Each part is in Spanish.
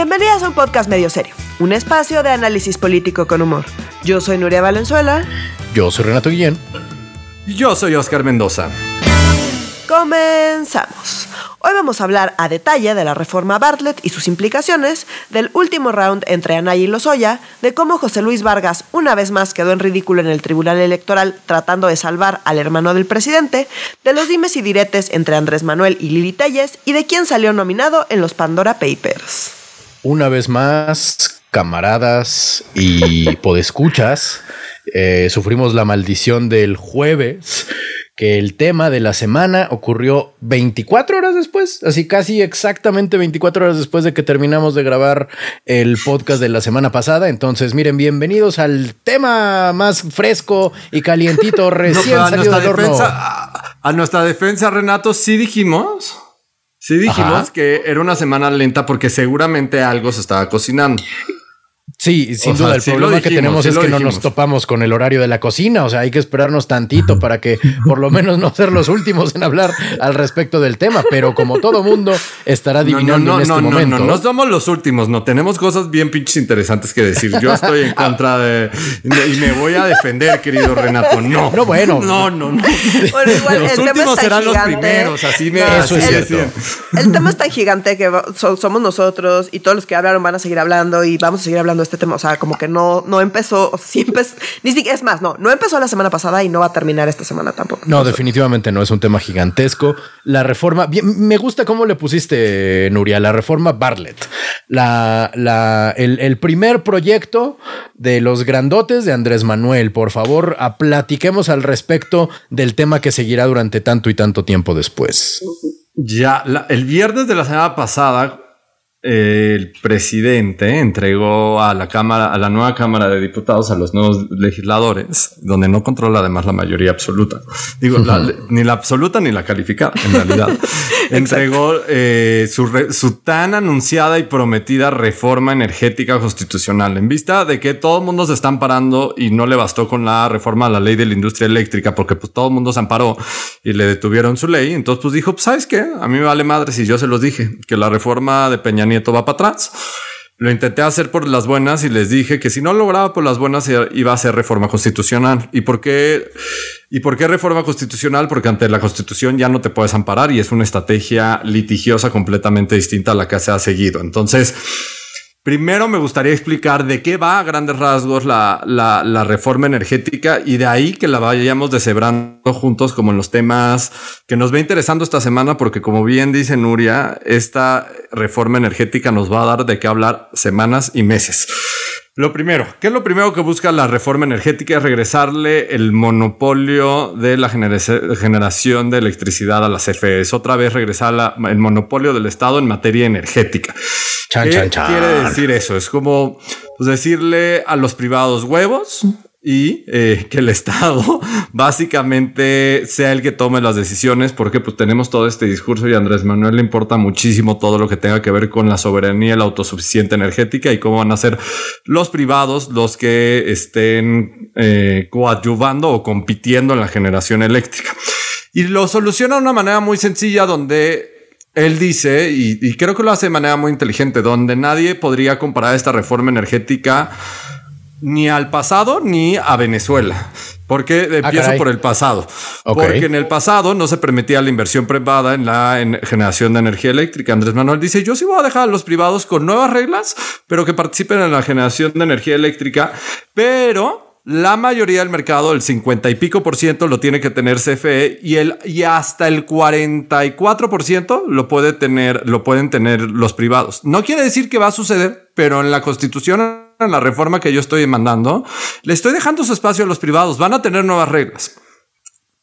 Bienvenidas a un podcast medio serio, un espacio de análisis político con humor. Yo soy Nuria Valenzuela. Yo soy Renato Guillén. Y yo soy Oscar Mendoza. Comenzamos. Hoy vamos a hablar a detalle de la reforma Bartlett y sus implicaciones, del último round entre Anaya y Lozoya, de cómo José Luis Vargas una vez más quedó en ridículo en el Tribunal Electoral tratando de salvar al hermano del presidente, de los dimes y diretes entre Andrés Manuel y Lili Telles y de quién salió nominado en los Pandora Papers. Una vez más, camaradas y podescuchas, eh, sufrimos la maldición del jueves que el tema de la semana ocurrió 24 horas después, así casi exactamente 24 horas después de que terminamos de grabar el podcast de la semana pasada. Entonces, miren, bienvenidos al tema más fresco y calientito recién salido del horno. Defensa, a nuestra defensa, Renato, sí dijimos, sí dijimos Ajá. que era una semana lenta porque seguramente algo se estaba cocinando. Sí, sin O sea, duda. El sí problema que tenemos sí es que no nos topamos con el horario de la cocina. O sea, hay que esperarnos tantito para que por lo menos no ser los últimos en hablar al respecto del tema. Pero como todo mundo estará adivinando en este momento. no, no somos los últimos, no tenemos cosas bien pinches interesantes que decir. Yo estoy en contra de y me voy a defender, querido Renato. No, No, bueno. no, no, no. Bueno, igual, Los el tema últimos es tan serán los gigante. primeros, así me No, Eso es el- cierto. El tema es tan gigante que so- somos nosotros y todos los que hablaron van a seguir hablando y vamos a seguir hablando este tema. O sea, como que no, no empezó, o sea, sí empezó, ni siquiera, es más, no, no empezó la semana pasada y no va a terminar esta semana tampoco. No, definitivamente no es un tema gigantesco. La reforma, bien, me gusta cómo le pusiste, Nuria, la reforma Bartlett. La, la, el, el primer proyecto de los grandotes de Andrés Manuel. Por favor, a platiquemos al respecto del tema que seguirá durante tanto y tanto tiempo después. Ya, la- el viernes de la semana pasada, el presidente entregó a la Cámara, a la nueva Cámara de Diputados, a los nuevos legisladores, donde no controla además la mayoría absoluta. Digo, la- ni la absoluta ni la calificada, en realidad. entregó eh, su, re- su tan anunciada y prometida reforma energética constitucional. En vista de que todo el mundo se está amparando y no le bastó con la reforma a la ley de la industria eléctrica, porque pues todo el mundo se amparó y le detuvieron su ley. Entonces, pues dijo, pues, ¿sabes qué? A mí me vale madre si yo se los dije, que la reforma de Peña Nieto va para atrás. Lo intenté hacer por las buenas y les dije que si no lograba por las buenas iba a ser reforma constitucional. ¿Y por qué? ¿Y por qué reforma constitucional? Porque ante la constitución ya no te puedes amparar y es una estrategia litigiosa completamente distinta a la que se ha seguido. Entonces, Primero me gustaría explicar de qué va a grandes rasgos la, la, reforma energética y de ahí que la vayamos deshebrando juntos como en los temas que nos ve interesando esta semana porque como bien dice Nuria, esta reforma energética nos va a dar de qué hablar semanas y meses. Lo primero, ¿qué es lo primero que busca la reforma energética? Es regresarle el monopolio de la genera- generación de electricidad a las CFEs. Otra vez regresar la- el monopolio del Estado en materia energética. Chan, ¿Qué chan, chan. quiere decir eso? Es como pues, decirle a los privados huevos y eh, que el Estado básicamente sea el que tome las decisiones, porque pues tenemos todo este discurso y a Andrés Manuel le importa muchísimo todo lo que tenga que ver con la soberanía la autosuficiencia energética y cómo van a ser los privados los que estén eh, coadyuvando o compitiendo en la generación eléctrica. Y lo soluciona de una manera muy sencilla donde él dice, y, y creo que lo hace de manera muy inteligente, donde nadie podría comparar esta reforma energética ni al pasado ni a Venezuela. Porque empiezo caray. por el pasado. Porque en el pasado no se permitía la inversión privada en la en generación de energía eléctrica. Andrés Manuel dice, yo sí voy a dejar a los privados con nuevas reglas, pero que participen en la generación de energía eléctrica, pero la mayoría del mercado, el 50 y pico por ciento, lo tiene que tener CFE y, el, y hasta el 44 por ciento lo, puede tener, lo pueden tener los privados. No quiere decir que va a suceder, pero en la constitución, en la reforma que yo estoy mandando, le estoy dejando su espacio a los privados. Van a tener nuevas reglas.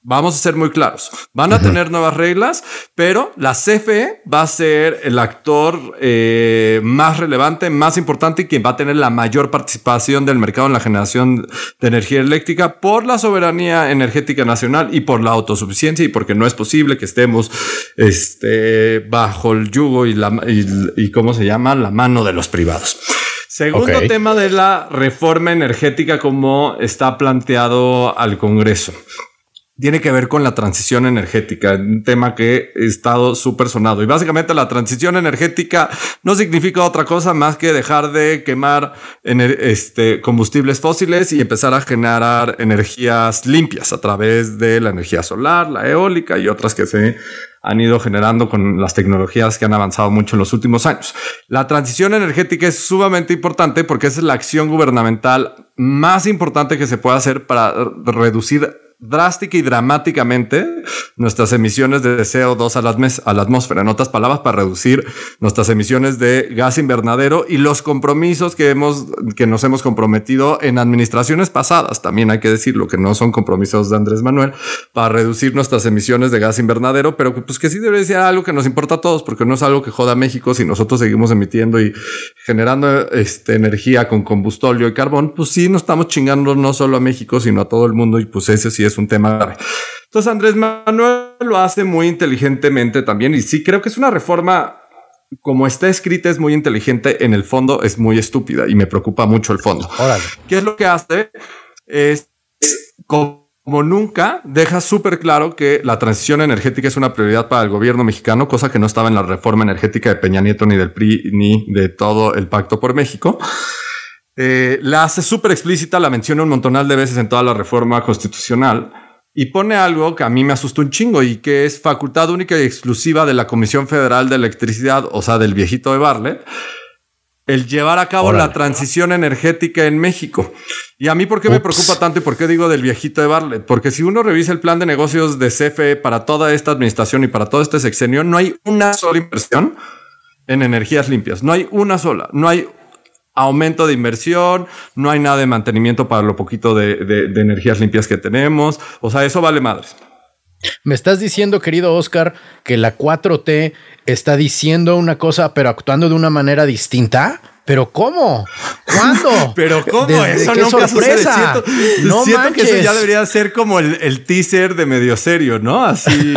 Vamos a ser muy claros. Van a tener nuevas reglas, pero la CFE va a ser el actor eh, más relevante, más importante y quien va a tener la mayor participación del mercado en la generación de energía eléctrica por la soberanía energética nacional y por la autosuficiencia y porque no es posible que estemos este, bajo el yugo y, la, y, y cómo se llama la mano de los privados. Segundo tema de la reforma energética como está planteado al Congreso. tiene que ver con la transición energética, un tema que ha estado súper sonado. Y básicamente la transición energética no significa otra cosa más que dejar de quemar este, combustibles fósiles y empezar a generar energías limpias a través de la energía solar, la eólica y otras que se han ido generando con las tecnologías que han avanzado mucho en los últimos años. La transición energética es sumamente importante porque es la acción gubernamental más importante que se puede hacer para reducir drástica y dramáticamente nuestras emisiones de CO2 a la, atmósfera. En otras palabras, para reducir nuestras emisiones de gas invernadero y los compromisos que hemos, que nos hemos comprometido en administraciones pasadas. También hay que decirlo que no son compromisos de Andrés Manuel para reducir nuestras emisiones de gas invernadero, pero pues que sí debería ser algo que nos importa a todos, porque no es algo que joda a México si nosotros seguimos emitiendo y generando este, energía con combustóleo y carbón, pues sí nos estamos chingando no solo a México, sino a todo el mundo y pues ese sí es un tema grave. Entonces Andrés Manuel lo hace muy inteligentemente también y sí creo que es una reforma como está escrita es muy inteligente, en el fondo es muy estúpida y me preocupa mucho el fondo. ¿Qué es lo que hace? Es, como nunca deja súper claro que la transición energética es una prioridad para el gobierno mexicano, cosa que no estaba en la reforma energética de Peña Nieto ni del PRI ni de todo el Pacto por México. Eh, la hace súper explícita, la menciona un montonal de veces en toda la reforma constitucional y pone algo que a mí me asustó un chingo y que es facultad única y exclusiva de la Comisión Federal de Electricidad, o sea, del viejito de Barlet, el llevar a cabo la transición energética en México. Y a mí, ¿por qué me preocupa tanto y por qué digo del viejito de Barlet? Porque si uno revisa el plan de negocios de CFE para toda esta administración y para todo este sexenio, no hay una sola inversión en energías limpias. No hay una sola. No hay aumento de inversión, no hay nada de mantenimiento para lo poquito de, energías limpias que tenemos. O sea, eso vale madres. Me estás diciendo, querido Oscar, que la 4T está diciendo una cosa, pero actuando de una manera distinta. ¿Pero cómo? ¿Cuándo? ¿Pero cómo? Eso qué sorpresa. no siento que eso ya debería ser como el, teaser de medio serio, ¿no? Así.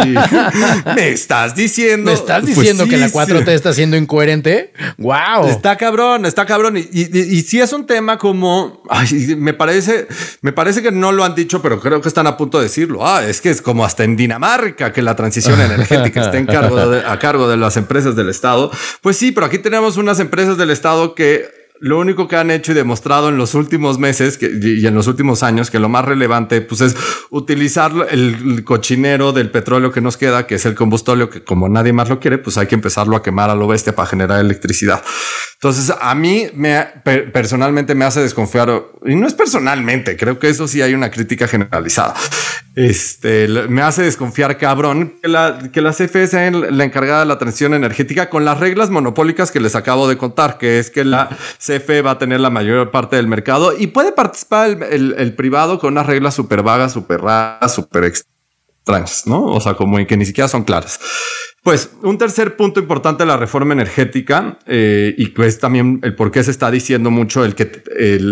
¿Me estás diciendo? ¿Me estás pues diciendo que la 4T está siendo incoherente? ¡Wow! Está cabrón, está cabrón. Y, y, sí es un tema como... Ay, me parece, me parece que no lo han dicho, pero creo que están a punto de decirlo. Ah, es que es como hasta en Dinamarca que la transición energética está en cargo a cargo de las empresas del Estado. Pues sí, pero aquí tenemos unas empresas del Estado que que lo único que han hecho y demostrado en los últimos meses y en los últimos años que lo más relevante pues es utilizar el cochinero del petróleo que nos queda, que es el combustóleo, que como nadie más lo quiere, pues hay que empezarlo a quemar a lo bestia para generar electricidad. Entonces a mí me personalmente me hace desconfiar y no es personalmente, creo que eso sí hay una crítica generalizada. Este me hace desconfiar cabrón que la, que la CFE sea la encargada de la transición energética con las reglas monopólicas que les acabo de contar, que es que la CFE va a tener la mayor parte del mercado y puede participar el, privado con unas reglas súper vagas, súper raras, súper extrañas, ¿no? O sea, como que ni siquiera son claras. Pues un tercer punto importante de la reforma energética eh, y que es también el por qué se está diciendo mucho el que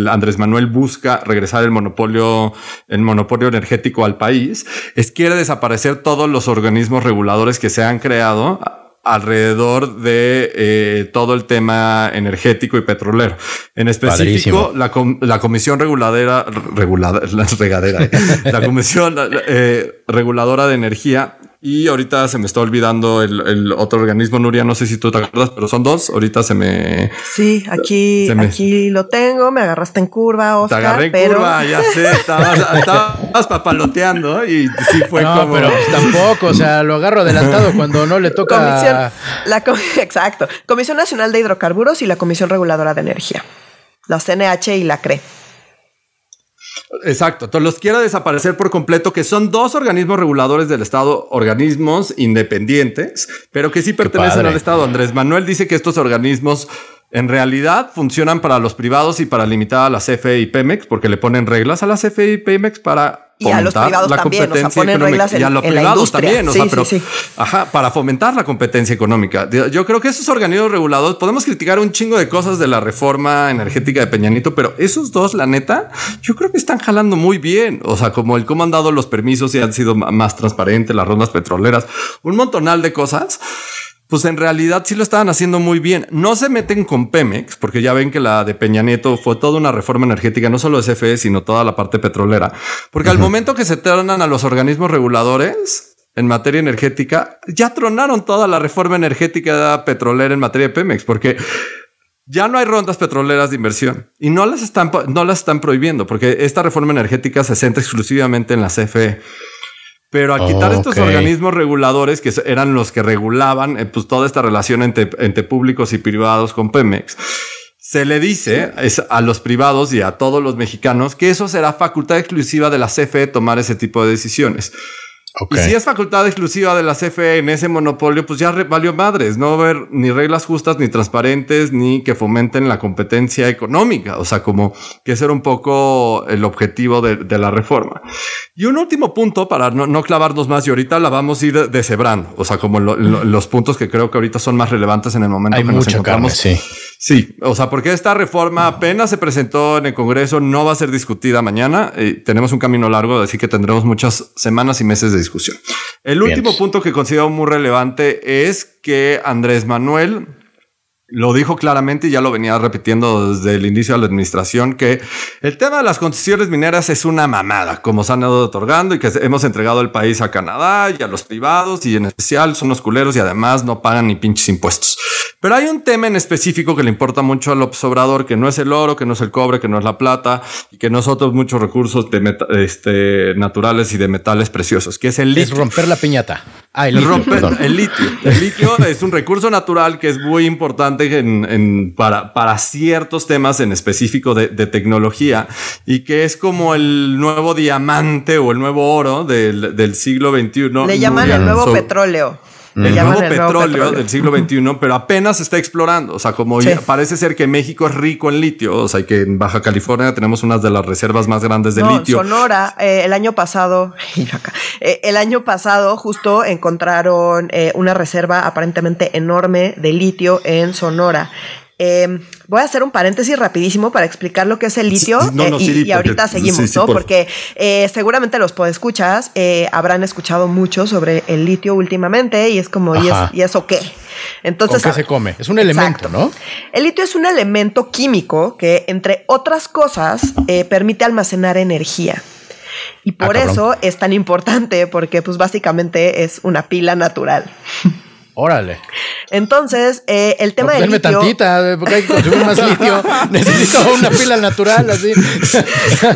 Andrés Manuel busca regresar el monopolio, el monopolio energético al país, es quiere desaparecer todos los organismos reguladores que se han creado alrededor de eh, todo el tema energético y petrolero. En específico, la, la, Comisión Reguladora, regulada, la regadera, eh, la Comisión eh, Reguladora de Energía y ahorita se me está olvidando el, otro organismo, Nuria, no sé si tú te acuerdas, pero son dos. Ahorita se me... Sí, aquí, aquí lo tengo, me agarraste en curva, Oscar. Te agarré en curva, ya sé, estabas, papaloteando y sí fue no, como... pero tampoco, o sea, lo agarro adelantado cuando no le toca... Comisión, la, exacto, Comisión Nacional de Hidrocarburos y la Comisión Reguladora de Energía, la CNH y la CRE. Exacto, entonces los quiere desaparecer por completo, que son dos organismos reguladores del Estado, organismos independientes, pero que sí pertenecen al Estado. Andrés Manuel dice que estos organismos en realidad funcionan para los privados y para limitar a la CFE y Pemex, porque le ponen reglas a la CFE y Pemex para y a los privados también, o sea, ponen reglas en, y a los privados también, o sea, pero, ajá, para fomentar la competencia económica. Yo creo que esos organismos regulados podemos criticar un chingo de cosas de la reforma energética de Peñanito, pero esos dos, la neta, yo creo que están jalando muy bien. O sea, como el cómo han dado los permisos y han sido más transparentes las rondas petroleras, un montonal de cosas pues en realidad sí lo estaban haciendo muy bien. No se meten con Pemex, porque ya ven que la de Peña Nieto fue toda una reforma energética, no solo de CFE, sino toda la parte petrolera. Porque al momento que se tornan a los organismos reguladores en materia energética, ya tronaron toda la reforma energética petrolera en materia de Pemex, porque ya no hay rondas petroleras de inversión y no las están, no las están prohibiendo, porque esta reforma energética se centra exclusivamente en la CFE. Pero a quitar estos organismos reguladores que eran los que regulaban eh, pues, toda esta relación entre, entre, públicos y privados con Pemex, se le dice a los privados y a todos los mexicanos que eso será facultad exclusiva de la CFE tomar ese tipo de decisiones. Y si es facultad exclusiva de la CFE en ese monopolio, pues ya valió madres. No va a haber ni reglas justas, ni transparentes, ni que fomenten la competencia económica. O sea, como que ese era un poco el objetivo de, la reforma. Y un último punto para no, clavarnos más, y ahorita la vamos a ir deshebrando. O sea, como los puntos que creo que ahorita son más relevantes en el momento Hay que nos encontramos. sí. Sí, o sea, porque esta reforma apenas se presentó en el Congreso, no va a ser discutida mañana. Eh, tenemos un camino largo, así que tendremos muchas semanas y meses de discusión. El último punto que considero muy relevante es que Andrés Manuel lo dijo claramente y ya lo venía repitiendo desde el inicio de la administración que el tema de las concesiones mineras es una mamada, como se han ido otorgando y que hemos entregado el país a Canadá y a los privados y en especial son los culeros y además no pagan ni pinches impuestos. Pero hay un tema en específico que le importa mucho al Obrador, que no es el oro, que no es el cobre, que no es la plata y que no otros muchos recursos de este, naturales y de metales preciosos, que es el litio. Es romper la piñata. Ah, el litio. el litio. El litio es un recurso natural que es muy importante en, para, para, ciertos temas en específico de, tecnología y que es como el nuevo diamante o el nuevo oro del, del siglo XXI. Le llaman el nuevo petróleo. El nuevo petróleo, del siglo XXI, pero apenas se está explorando. O sea, como parece ser que México es rico en litio, o sea, que en Baja California tenemos unas de las reservas más grandes de litio. Sonora, eh, el año pasado, eh, el año pasado justo encontraron eh, una reserva aparentemente enorme de litio en Sonora. Em, voy a hacer un paréntesis rapidísimo para explicar lo que es el litio eh, y, ahorita seguimos, ¿no? Porque eh, seguramente los podescuchas eh, habrán escuchado mucho sobre el litio últimamente y es como, ¿y, eso qué? Entonces, ¿Con qué se come? Es un elemento, ¿no? El litio es un elemento químico que, entre otras cosas, permite almacenar energía. Y por ah, eso es tan importante, porque pues básicamente es una pila natural. Órale. Entonces, eh, el tema de del litio... tantita, porque hay que consumir más litio. Necesito una pila natural, así. Está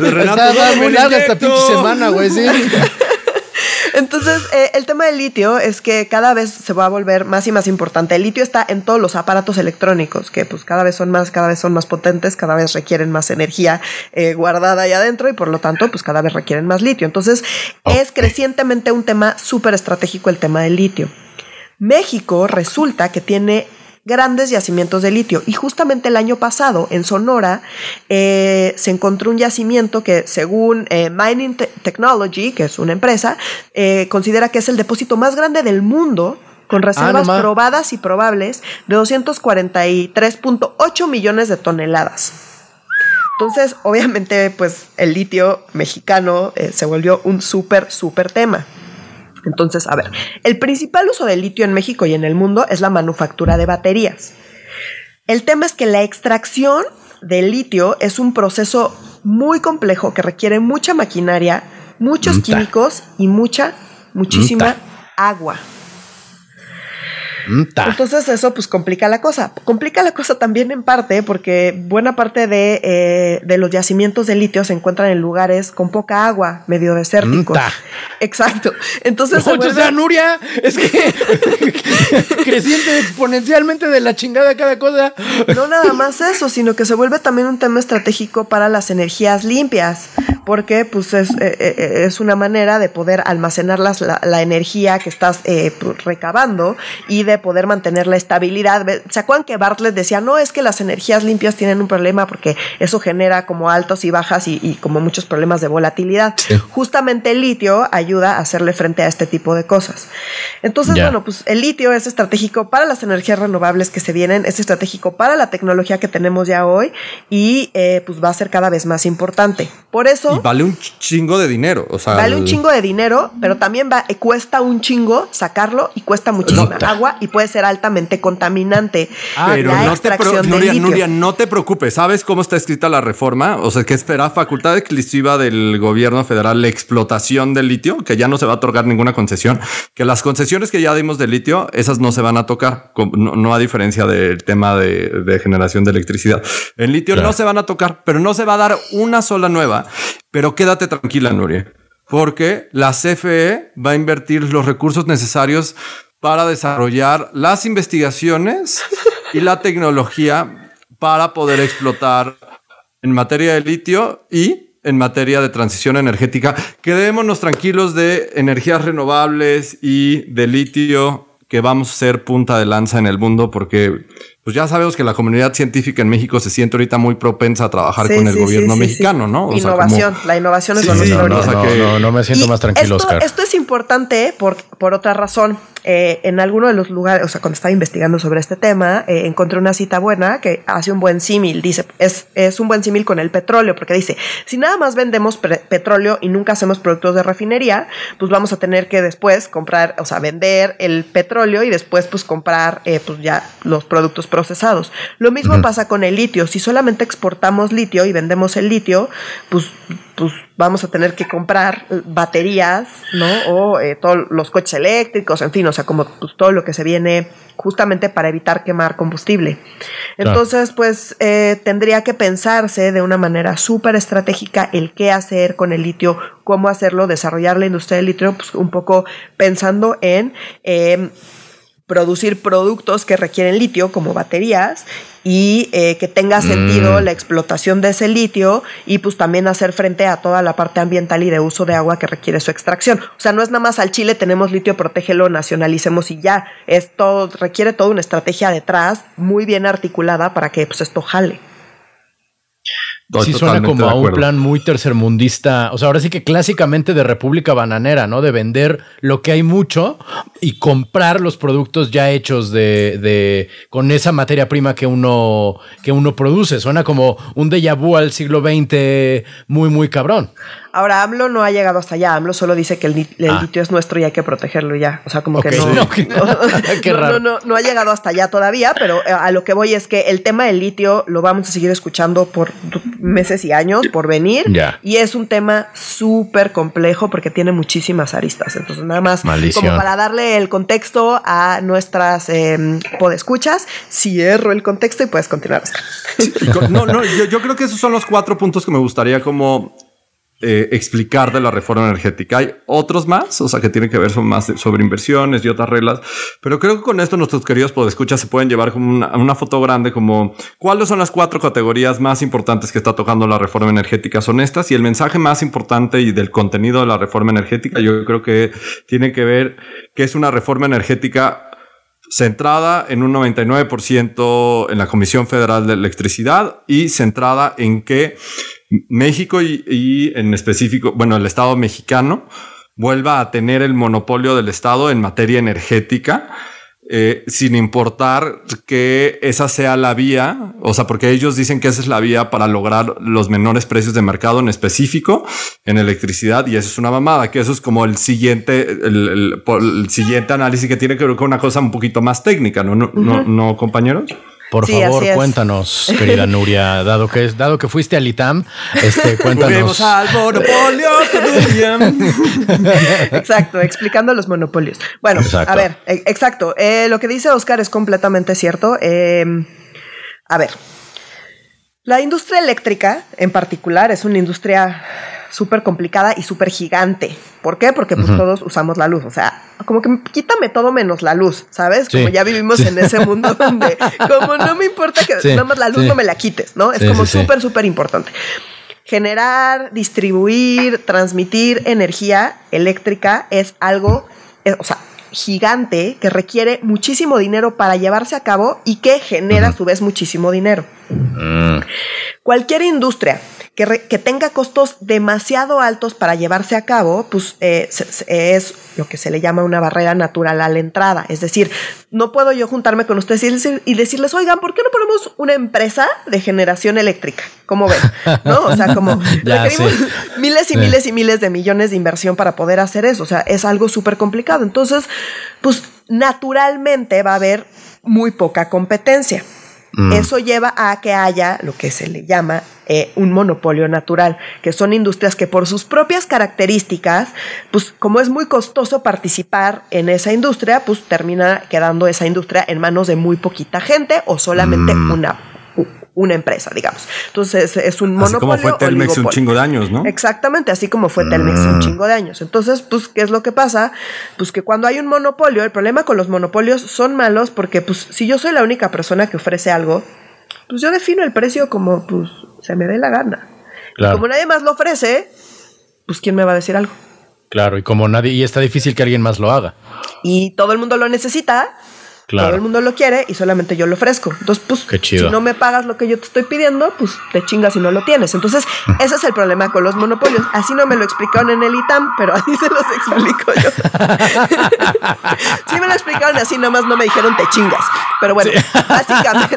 muy larga esta pinche semana, güey, sí. Entonces, eh, el tema del litio es que cada vez se va a volver más y más importante. El litio está en todos los aparatos electrónicos, que pues cada vez son más, cada vez son más potentes, cada vez requieren más energía eh, guardada ahí adentro y por lo tanto, pues cada vez requieren más litio. Entonces, es crecientemente un tema súper estratégico el tema del litio. México resulta que tiene grandes yacimientos de litio. Y justamente el año pasado en Sonora eh, se encontró un yacimiento que según eh, Mining Technology, que es una empresa, eh, considera que es el depósito más grande del mundo con ah, reservas probadas y probables de 243.8 millones de toneladas. Entonces, obviamente, pues el litio mexicano se volvió un súper, súper tema. Entonces, a ver, el principal uso del litio en México y en el mundo es la manufactura de baterías. El tema es que la extracción del litio es un proceso muy complejo que requiere mucha maquinaria, muchos químicos y mucha, muchísima agua. Entonces eso pues complica la cosa. Complica la cosa también en parte porque buena parte de, eh, los yacimientos de litio se encuentran en lugares con poca agua, medio desérticos. Exacto. Entonces... No, o sea, Nuria, es que creciente exponencialmente de la chingada cada cosa. No nada más eso, sino que se vuelve también un tema estratégico para las energías limpias, porque pues es, eh, eh, es una manera de poder almacenar la, la energía que estás pues, recabando y de poder mantener la estabilidad. ¿Se acuerdan que Bartlett decía, no es que las energías limpias tienen un problema porque eso genera como altos y bajas y, como muchos problemas de volatilidad? Justamente el litio ayuda a hacerle frente a este tipo de cosas. Entonces, bueno, pues el litio es estratégico para las energías renovables que se vienen, es estratégico para la tecnología que tenemos ya hoy y eh, pues va a ser cada vez más importante. Por eso... vale un chingo de dinero. O sea, vale un chingo de dinero, pero también va, cuesta un chingo sacarlo y cuesta muchísima agua y puede ser altamente contaminante. Ah, pero no te Nuria, Nuria, no te preocupes. ¿Sabes cómo está escrita la reforma? O sea, que espera facultad exclusiva del gobierno federal la explotación del litio, que ya no se va a otorgar ninguna concesión, que las concesiones que ya dimos de litio, esas no se van a tocar, no, a diferencia del tema de, generación de electricidad. En litio no se van a tocar, pero no se va a dar una sola nueva. Pero quédate tranquila, Nuria porque la CFE va a invertir los recursos necesarios para desarrollar las investigaciones y la tecnología para poder explotar en materia de litio y en materia de transición energética. Quedémonos tranquilos de energías renovables y de litio que vamos a ser punta de lanza en el mundo porque pues ya sabemos que la comunidad científica en México se siente ahorita muy propensa a trabajar con el gobierno mexicano, ¿no? innovación, la innovación es lo no, no, no, me siento más tranquilo, esto, Oscar. Esto es importante por, por otra razón. Eh, en alguno de los lugares, o sea, cuando estaba investigando sobre este tema, eh, encontré una cita buena que hace un buen símil. Dice, es, es un buen símil con el petróleo, porque dice, si nada más vendemos petróleo y nunca hacemos productos de refinería, pues vamos a tener que después comprar, o sea, vender el petróleo y después pues comprar eh, pues ya los productos procesados. Lo mismo pasa con el litio. Si solamente exportamos litio y vendemos el litio, pues, pues vamos a tener que comprar baterías, ¿no? O todos los coches eléctricos, en fin, o sea, como pues, todo lo que se viene justamente para evitar quemar combustible. Entonces, pues eh, tendría que pensarse de una manera súper estratégica el qué hacer con el litio, cómo hacerlo, desarrollar la industria del litio, pues un poco pensando en... Eh, producir productos que requieren litio como baterías y eh, que tenga sentido mm. la explotación de ese litio y pues también hacer frente a toda la parte ambiental y de uso de agua que requiere su extracción. O sea, no es nada más al Chile tenemos litio, protégelo, nacionalicemos y ya. Esto requiere toda una estrategia detrás muy bien articulada para que pues esto jale sí suena como a un plan muy tercermundista. O sea, ahora sí que clásicamente de República Bananera, ¿no? De vender lo que hay mucho y comprar los productos ya hechos de, de con esa materia prima que uno, que uno produce. Suena como un déjà vu al siglo XX muy, muy cabrón. Ahora, AMLO no ha llegado hasta allá. AMLO solo dice que el, ah. litio es nuestro y hay que protegerlo ya. O sea, como que no no, no, no, ha llegado hasta allá todavía, pero eh, a lo que voy es que el tema del litio lo vamos a seguir escuchando por meses y años por venir. Y es un tema súper complejo porque tiene muchísimas aristas. Entonces, nada más como para darle el contexto a nuestras eh, podescuchas, cierro el contexto y puedes continuar. no, no, yo, yo creo que esos son los cuatro puntos que me gustaría como eh, explicar de la reforma energética. Hay otros más, o sea, que tienen que ver son más sobre inversiones y otras reglas, pero creo que con esto nuestros queridos podescuchas se pueden llevar como una, una, foto grande como cuáles son las cuatro categorías más importantes que está tocando la reforma energética. Son estas y el mensaje más importante y del contenido de la reforma energética yo creo que tiene que ver que es una reforma energética centrada en un 99% en la Comisión Federal de Electricidad y centrada en que México y, en específico, bueno, el Estado mexicano vuelva a tener el monopolio del Estado en materia energética, eh, sin importar que esa sea la vía, o sea, porque ellos dicen que esa es la vía para lograr los menores precios de mercado en específico en electricidad, y eso es una mamada, que eso es como el siguiente, el, siguiente análisis que tiene que ver con una cosa un poquito más técnica, ¿no, no, no compañeros? Por favor, cuéntanos, querida Nuria, dado que, dado que fuiste al ITAM, este, cuéntanos. al monopolio, Exacto, explicando los monopolios. Bueno, a ver, e, exacto. Eh, lo que dice Oscar es completamente cierto. Em, a ver, la industria eléctrica en particular es una industria súper complicada y súper gigante. ¿Por qué? Porque pues todos usamos la luz. O sea, como que quítame todo menos la luz, ¿sabes? Como ya vivimos en ese mundo donde como no me importa que nada más la luz no me la quites, ¿no? Es como súper, súper importante. Generar, distribuir, transmitir energía eléctrica es algo, eh, o sea, gigante que requiere muchísimo dinero para llevarse a cabo y que genera a su vez muchísimo dinero. Mm. Cualquier industria que, tenga costos demasiado altos para llevarse a cabo, pues eh, es lo que se le llama una barrera natural a la entrada. Es decir, no puedo yo juntarme con ustedes y, decirles, oigan, ¿por qué no ponemos una empresa de generación eléctrica? ¿Cómo ven? ¿No? O sea, como requerimos miles y miles y miles de millones de inversión para poder hacer eso. O sea, es algo súper complicado. Entonces, pues naturalmente va a haber muy poca competencia. Mm. Eso lleva a que haya lo que se le llama eh, un monopolio natural, que son industrias que por sus propias características, pues como es muy costoso participar en esa industria, pues termina quedando esa industria en manos de muy poquita gente o solamente Mm. una, una empresa, digamos. Entonces es un Así monopolio. como fue Telmex un chingo de años, ¿no? Exactamente, así como fue Telmex un Mm. chingo de años. Entonces, pues, ¿qué es lo que pasa? Pues que cuando hay un monopolio, el problema con los monopolios son malos porque, pues, si yo soy la única persona que ofrece algo, pues yo defino el precio como, pues, se me dé la gana. Claro. Como nadie más lo ofrece, pues, ¿quién me va a decir algo? Claro, y como nadie, y está difícil que alguien más lo haga. Y todo el mundo lo necesita, Claro. todo el mundo lo quiere y solamente yo lo ofrezco. Entonces, pues, si no me pagas lo que yo te estoy pidiendo, pues te chingas si no lo tienes. Entonces, ese es el problema con los monopolios. Así no me lo explicaron en el ITAM, pero así se los explico yo. sí me lo explicaron así, nomás no me dijeron te chingas. Pero bueno, básicamente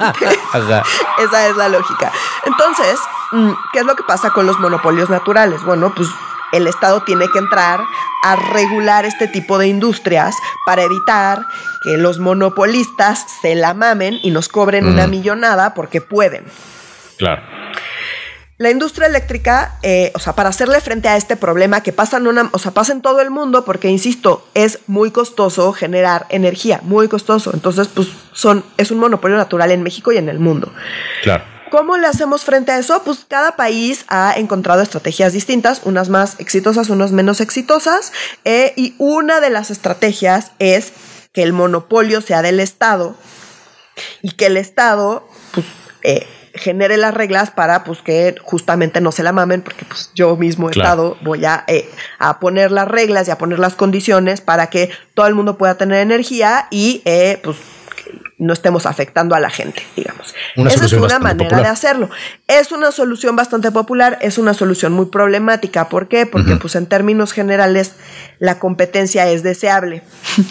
Ajá. esa es la lógica. Entonces, mm, ¿qué es lo que pasa con los monopolios naturales? Bueno, pues el Estado tiene que entrar a regular este tipo de industrias para evitar que los monopolistas se la mamen y nos cobren una millonada porque pueden. Claro. La industria eléctrica, eh, o sea, para hacerle frente a este problema que pasa en, una, o sea, pasa en todo el mundo, porque insisto, es muy costoso generar energía, muy costoso. Entonces, pues son, es un monopolio natural en México y en el mundo. Claro. ¿Cómo le hacemos frente a eso? Pues cada país ha encontrado estrategias distintas, unas más exitosas, unas menos exitosas, eh, y una de las estrategias es que el monopolio sea del Estado y que el Estado pues, eh, genere las reglas para pues, que justamente no se la mamen, porque pues, yo mismo Claro. Estado voy a, eh, a poner las reglas y a poner las condiciones para que todo el mundo pueda tener energía y eh, pues no estemos afectando a la gente, digamos. Una Esa es una manera popular. de hacerlo. Es una solución bastante popular, es una solución muy problemática. ¿Por qué? Porque pues en términos generales la competencia es deseable.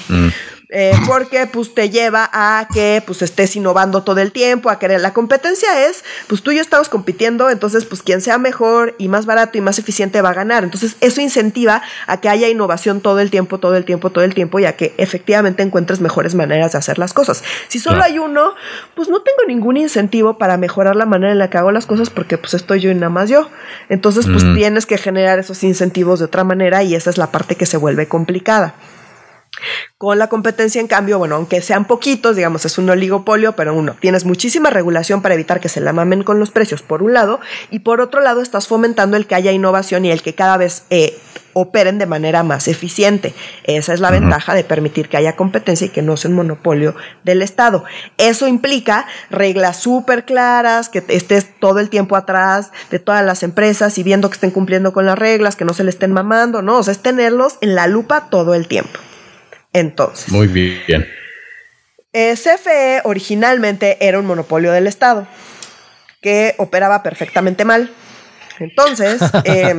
Mm. Eh, porque pues te lleva a que pues estés innovando todo el tiempo, a querer. La competencia es, pues tú y yo estamos compitiendo, entonces pues quien sea mejor y más barato y más eficiente va a ganar. Entonces eso incentiva a que haya innovación todo el tiempo, todo el tiempo, todo el tiempo y a que efectivamente encuentres mejores maneras de hacer las cosas. Si solo hay uno, pues no tengo ningún incentivo para mejorar la manera en la que hago las cosas porque pues estoy yo y nada más yo. Entonces pues Mm. tienes que generar esos incentivos de otra manera y esa es la parte que se vuelve complicada. Con la competencia, en cambio, bueno, aunque sean poquitos, digamos, es un oligopolio, pero uno, tienes muchísima regulación para evitar que se la mamen con los precios, por un lado, y por otro lado, estás fomentando el que haya innovación y el que cada vez eh, operen de manera más eficiente. Esa es la ventaja de permitir que haya competencia y que no sea un monopolio del Estado. Eso implica reglas súper claras, que estés todo el tiempo atrás de todas las empresas y viendo que estén cumpliendo con las reglas, que no se le estén mamando, no, o sea, es tenerlos en la lupa todo el tiempo. Entonces, Muy bien. eh, CFE originalmente era un monopolio del Estado que operaba perfectamente mal. Entonces, eh,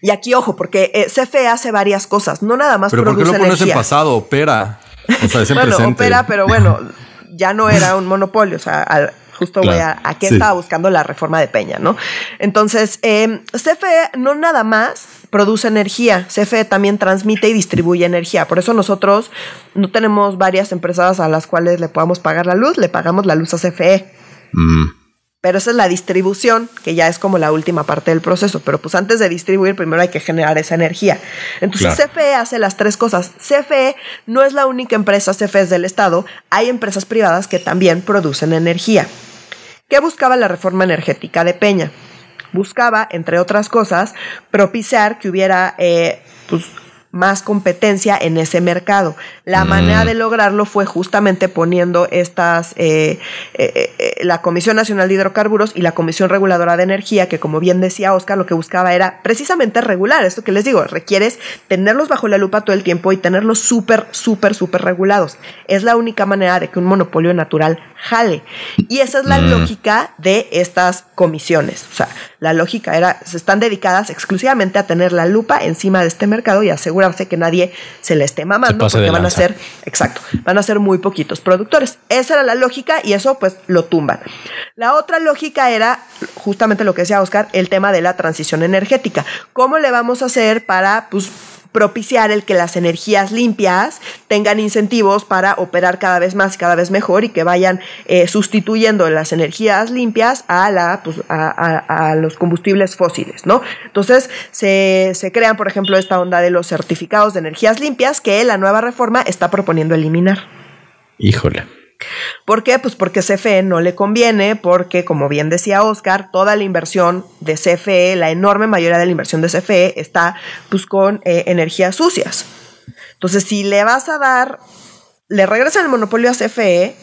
y aquí ojo, porque eh, CFE hace varias cosas, no nada más Pero ¿por qué produce lo pones en energía. pasado? Opera. O sea, es en bueno, presente. opera, pero bueno, ya no era un monopolio, o sea, al- justo voy a, a qué sí. estaba buscando la reforma de Peña, ¿no? Entonces, eh, CFE no nada más produce energía, CFE también transmite y distribuye energía, por eso nosotros no tenemos varias empresas a las cuales le podamos pagar la luz, le pagamos la luz a CFE. Mm. Pero esa es la distribución, que ya es como la última parte del proceso. Pero pues antes de distribuir, primero hay que generar esa energía. Entonces Claro. CFE hace las tres cosas. CFE no es la única empresa, CFE es del Estado. Hay empresas privadas que también producen energía. ¿Qué buscaba la reforma energética de Peña? Buscaba, entre otras cosas, propiciar que hubiera eh, pues, más competencia en ese mercado. La Mm. manera de lograrlo fue justamente poniendo estas, eh, eh, eh, la Comisión Nacional de Hidrocarburos y la Comisión Reguladora de Energía, que como bien decía Oscar, lo que buscaba era precisamente regular. Esto que les digo, requieres tenerlos bajo la lupa todo el tiempo y tenerlos súper, súper, súper regulados. Es la única manera de que un monopolio natural jale. Y esa es la Mm. lógica de estas comisiones. O sea, la lógica era, se están dedicadas exclusivamente a tener la lupa encima de este mercado y asegurarse que nadie se le esté mamando porque van a ser, exacto, van a ser muy poquitos productores. Esa era la lógica y eso pues lo tumban. La otra lógica era justamente lo que decía Oscar, el tema de la transición energética. ¿Cómo le vamos a hacer para pues propiciar el que las energías limpias tengan incentivos para operar cada vez más y cada vez mejor y que vayan eh, sustituyendo las energías limpias a, la, pues, a, los combustibles fósiles, ¿no? Entonces se, se crean, por ejemplo, esta onda de los certificados de energías limpias que la nueva reforma está proponiendo eliminar. Híjole. ¿Por qué? Pues porque CFE no le conviene, porque como bien decía Oscar, toda la inversión de CFE, la enorme mayoría de la inversión de CFE está pues con eh, energías sucias. Entonces, si le vas a dar, le regresan el monopolio a CFE,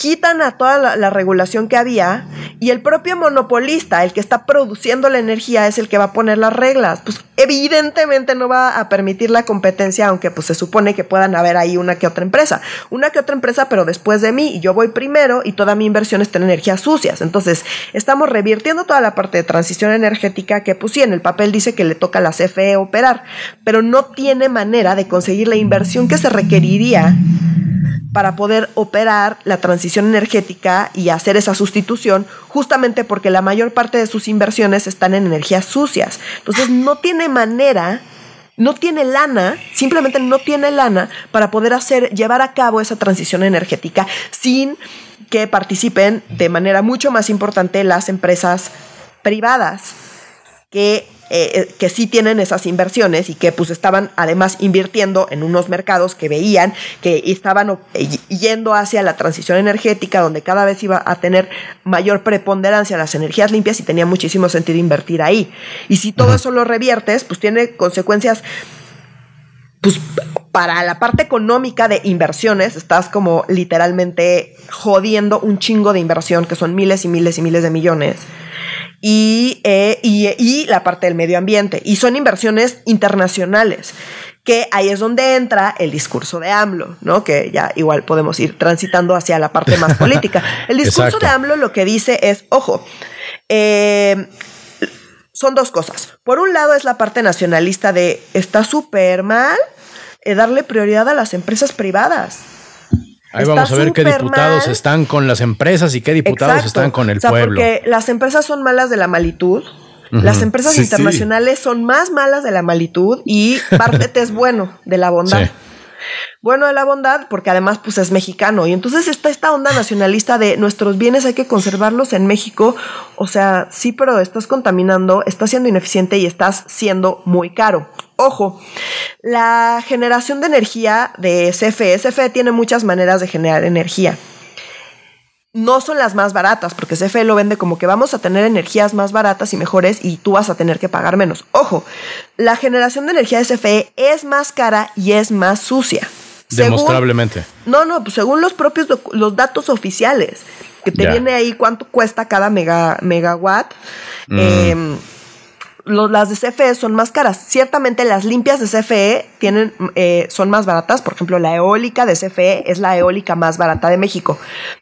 quitan a toda la, regulación que había y el propio monopolista, el que está produciendo la energía, es el que va a poner las reglas. Pues evidentemente no va a permitir la competencia, aunque pues se supone que puedan haber ahí una que otra empresa. Una que otra empresa, pero después de mí, y yo voy primero y toda mi inversión está en energías sucias. Entonces, estamos revirtiendo toda la parte de transición energética que pues sí, en el papel dice que le toca a la CFE operar, pero no tiene manera de conseguir la inversión que se requeriría para poder operar la transición energética y hacer esa sustitución, justamente porque la mayor parte de sus inversiones están en energías sucias. Entonces no tiene manera, no tiene lana, simplemente no tiene lana para poder hacer, llevar a cabo esa transición energética sin que participen de manera mucho más importante las empresas privadas que eh, eh, que sí tienen esas inversiones y que pues estaban además invirtiendo en unos mercados que veían que estaban eh, yendo hacia la transición energética donde cada vez iba a tener mayor preponderancia las energías limpias y tenía muchísimo sentido invertir ahí. Y si todo eso lo reviertes, pues tiene consecuencias pues para la parte económica de inversiones estás como literalmente jodiendo un chingo de inversión que son miles y miles y miles de millones eh, y, y, la parte del medio ambiente. Y son inversiones internacionales, que ahí es donde entra el discurso de AMLO, ¿no? Que ya igual podemos ir transitando hacia la parte más política. El discurso de AMLO lo que dice es, ojo, eh, son dos cosas. Por un lado es la parte nacionalista de, está súper mal eh, darle prioridad a las empresas privadas. Ahí vamos a ver qué diputados están con las empresas y qué diputados están con el o sea, pueblo. Porque las empresas son malas de la malitud. Las empresas internacionales son más malas de la malitud y Bartlett es bueno de la bondad. Bueno de la bondad porque además pues es mexicano y entonces está esta onda nacionalista de nuestros bienes hay que conservarlos en México. O sea, sí, pero estás contaminando, estás siendo ineficiente y estás siendo muy caro. Ojo, la generación de energía de CFE, CFE tiene muchas maneras de generar energía. No son las más baratas, porque CFE lo vende como que vamos a tener energías más baratas y mejores y tú vas a tener que pagar menos. Ojo, la generación de energía de CFE es más cara y es más sucia. Demostrablemente. no, no, pues según los propios los datos oficiales, que te viene ahí cuánto cuesta cada mega, megawatt. Mm. Las de CFE son más caras. Ciertamente las limpias de CFE tienen, eh, son más baratas. Por ejemplo, la eólica de CFE es la eólica más barata de México,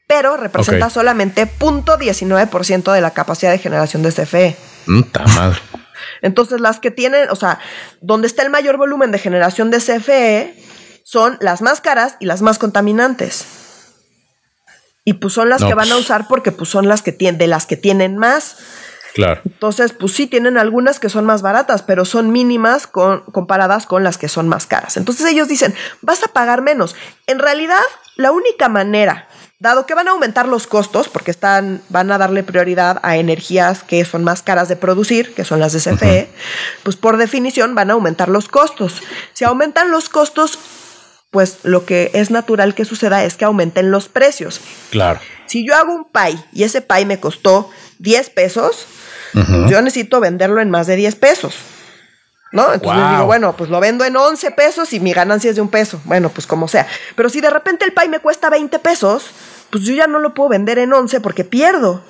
pero representa solamente 0.19% de la capacidad de generación de CFE. Mm, mal. Entonces, las que tienen, o sea, donde está el mayor volumen de generación de CFE son las más caras y las más contaminantes. Y pues son las que van a pues. usar porque pues son las que tienen, de las que tienen más. Claro. Entonces, pues sí, tienen algunas que son más baratas, pero son mínimas con, comparadas con las que son más caras. Entonces ellos dicen, vas a pagar menos. En realidad, la única manera, dado que van a aumentar los costos, porque están, van a darle prioridad a energías que son más caras de producir, que son las de CFE, pues por definición van a aumentar los costos. Si aumentan los costos, pues lo que es natural que suceda es que aumenten los precios. Claro. Si yo hago un pay y ese pay me costó 10 pesos, yo necesito venderlo en más de 10 pesos. ¿No? Entonces digo, bueno, pues lo vendo en 11 pesos y mi ganancia es de un peso. Bueno, pues como sea. Pero si de repente el pay me cuesta 20 pesos, pues yo ya no lo puedo vender en 11 porque pierdo.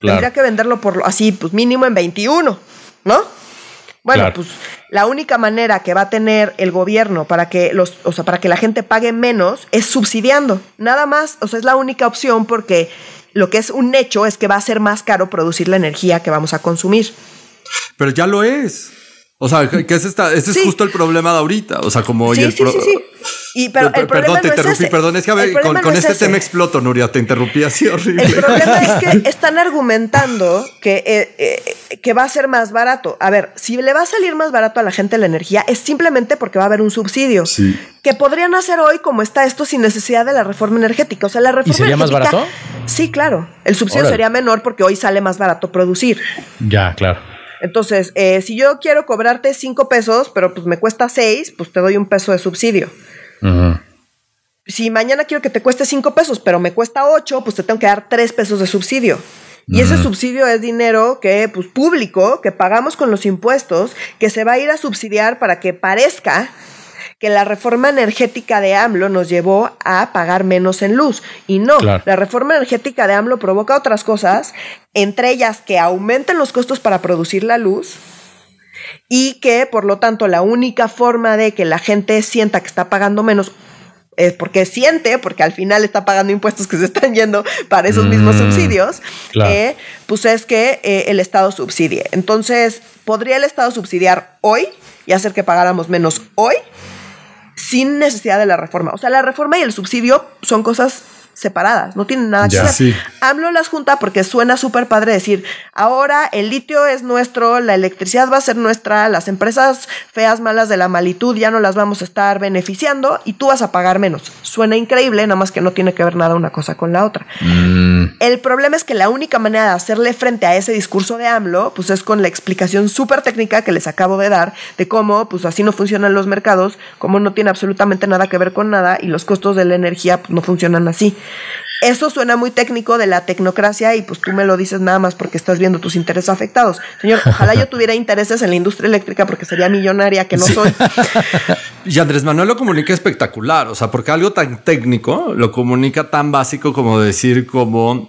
Tendría que venderlo por así, pues mínimo en 21, ¿no? Bueno, pues la única manera que va a tener el gobierno para que los, o sea, para que la gente pague menos es subsidiando. Nada más, o sea, es la única opción porque lo que es un hecho es que va a ser más caro producir la energía que vamos a consumir. Pero ya lo es. O sea, que es esta, ese es justo el problema de ahorita. O sea, como sí, sí, sí, Y pero el problema perdón, te no interrumpí, ese. perdón, es que a El ver, con, no con es este ese. tema exploto, Nuria, te interrumpí así horrible. El problema es que están argumentando que, eh, eh, que va a ser más barato. A ver, si le va a salir más barato a la gente la energía, es simplemente porque va a haber un subsidio. Sí. Que podrían hacer hoy como está esto sin necesidad de la reforma energética. O sea, la reforma sería más barato? Sí, claro. El subsidio Órale. sería menor porque hoy sale más barato producir. Ya, claro. Entonces, eh, si yo quiero cobrarte cinco pesos, pero pues me cuesta seis, pues te doy un peso de subsidio. Si mañana quiero que te cueste cinco pesos, pero me cuesta ocho, pues te tengo que dar tres pesos de subsidio. Y ese subsidio es dinero que, pues, público, que pagamos con los impuestos, que se va a ir a subsidiar para que parezca que la reforma energética de AMLO nos llevó a pagar menos en luz. Y no, Claro. la reforma energética de AMLO provoca otras cosas, entre ellas que aumenten los costos para producir la luz y que, por lo tanto, la única forma de que la gente sienta que está pagando menos es porque siente, porque al final está pagando impuestos que se están yendo para esos mismos Mm, subsidios, claro. eh, pues es que eh, el Estado subsidie. Entonces, ¿podría el Estado subsidiar hoy y hacer que pagáramos menos hoy sin necesidad de la reforma? O sea, la reforma y el subsidio son cosas separadas, no tienen nada que ver. Sí. AMLO las junta porque suena súper padre decir, ahora el litio es nuestro, la electricidad va a ser nuestra, las empresas feas, malas de la malitud ya no las vamos a estar beneficiando y tú vas a pagar menos. Suena increíble, nada más que no tiene que ver nada una cosa con la otra. Mm, El problema es que la única manera de hacerle frente a ese discurso de AMLO, pues es con la explicación súper técnica que les acabo de dar de cómo, pues así no funcionan los mercados, cómo no tiene absolutamente nada que ver con nada y los costos de la energía pues, no funcionan así. Eso suena muy técnico de la tecnocracia y pues tú me lo dices nada más porque estás viendo tus intereses afectados. Señor, ojalá yo tuviera intereses en la industria eléctrica porque sería millonaria, que no soy. Y Andrés Manuel lo comunica espectacular, o sea, porque algo tan técnico lo comunica tan básico como decir como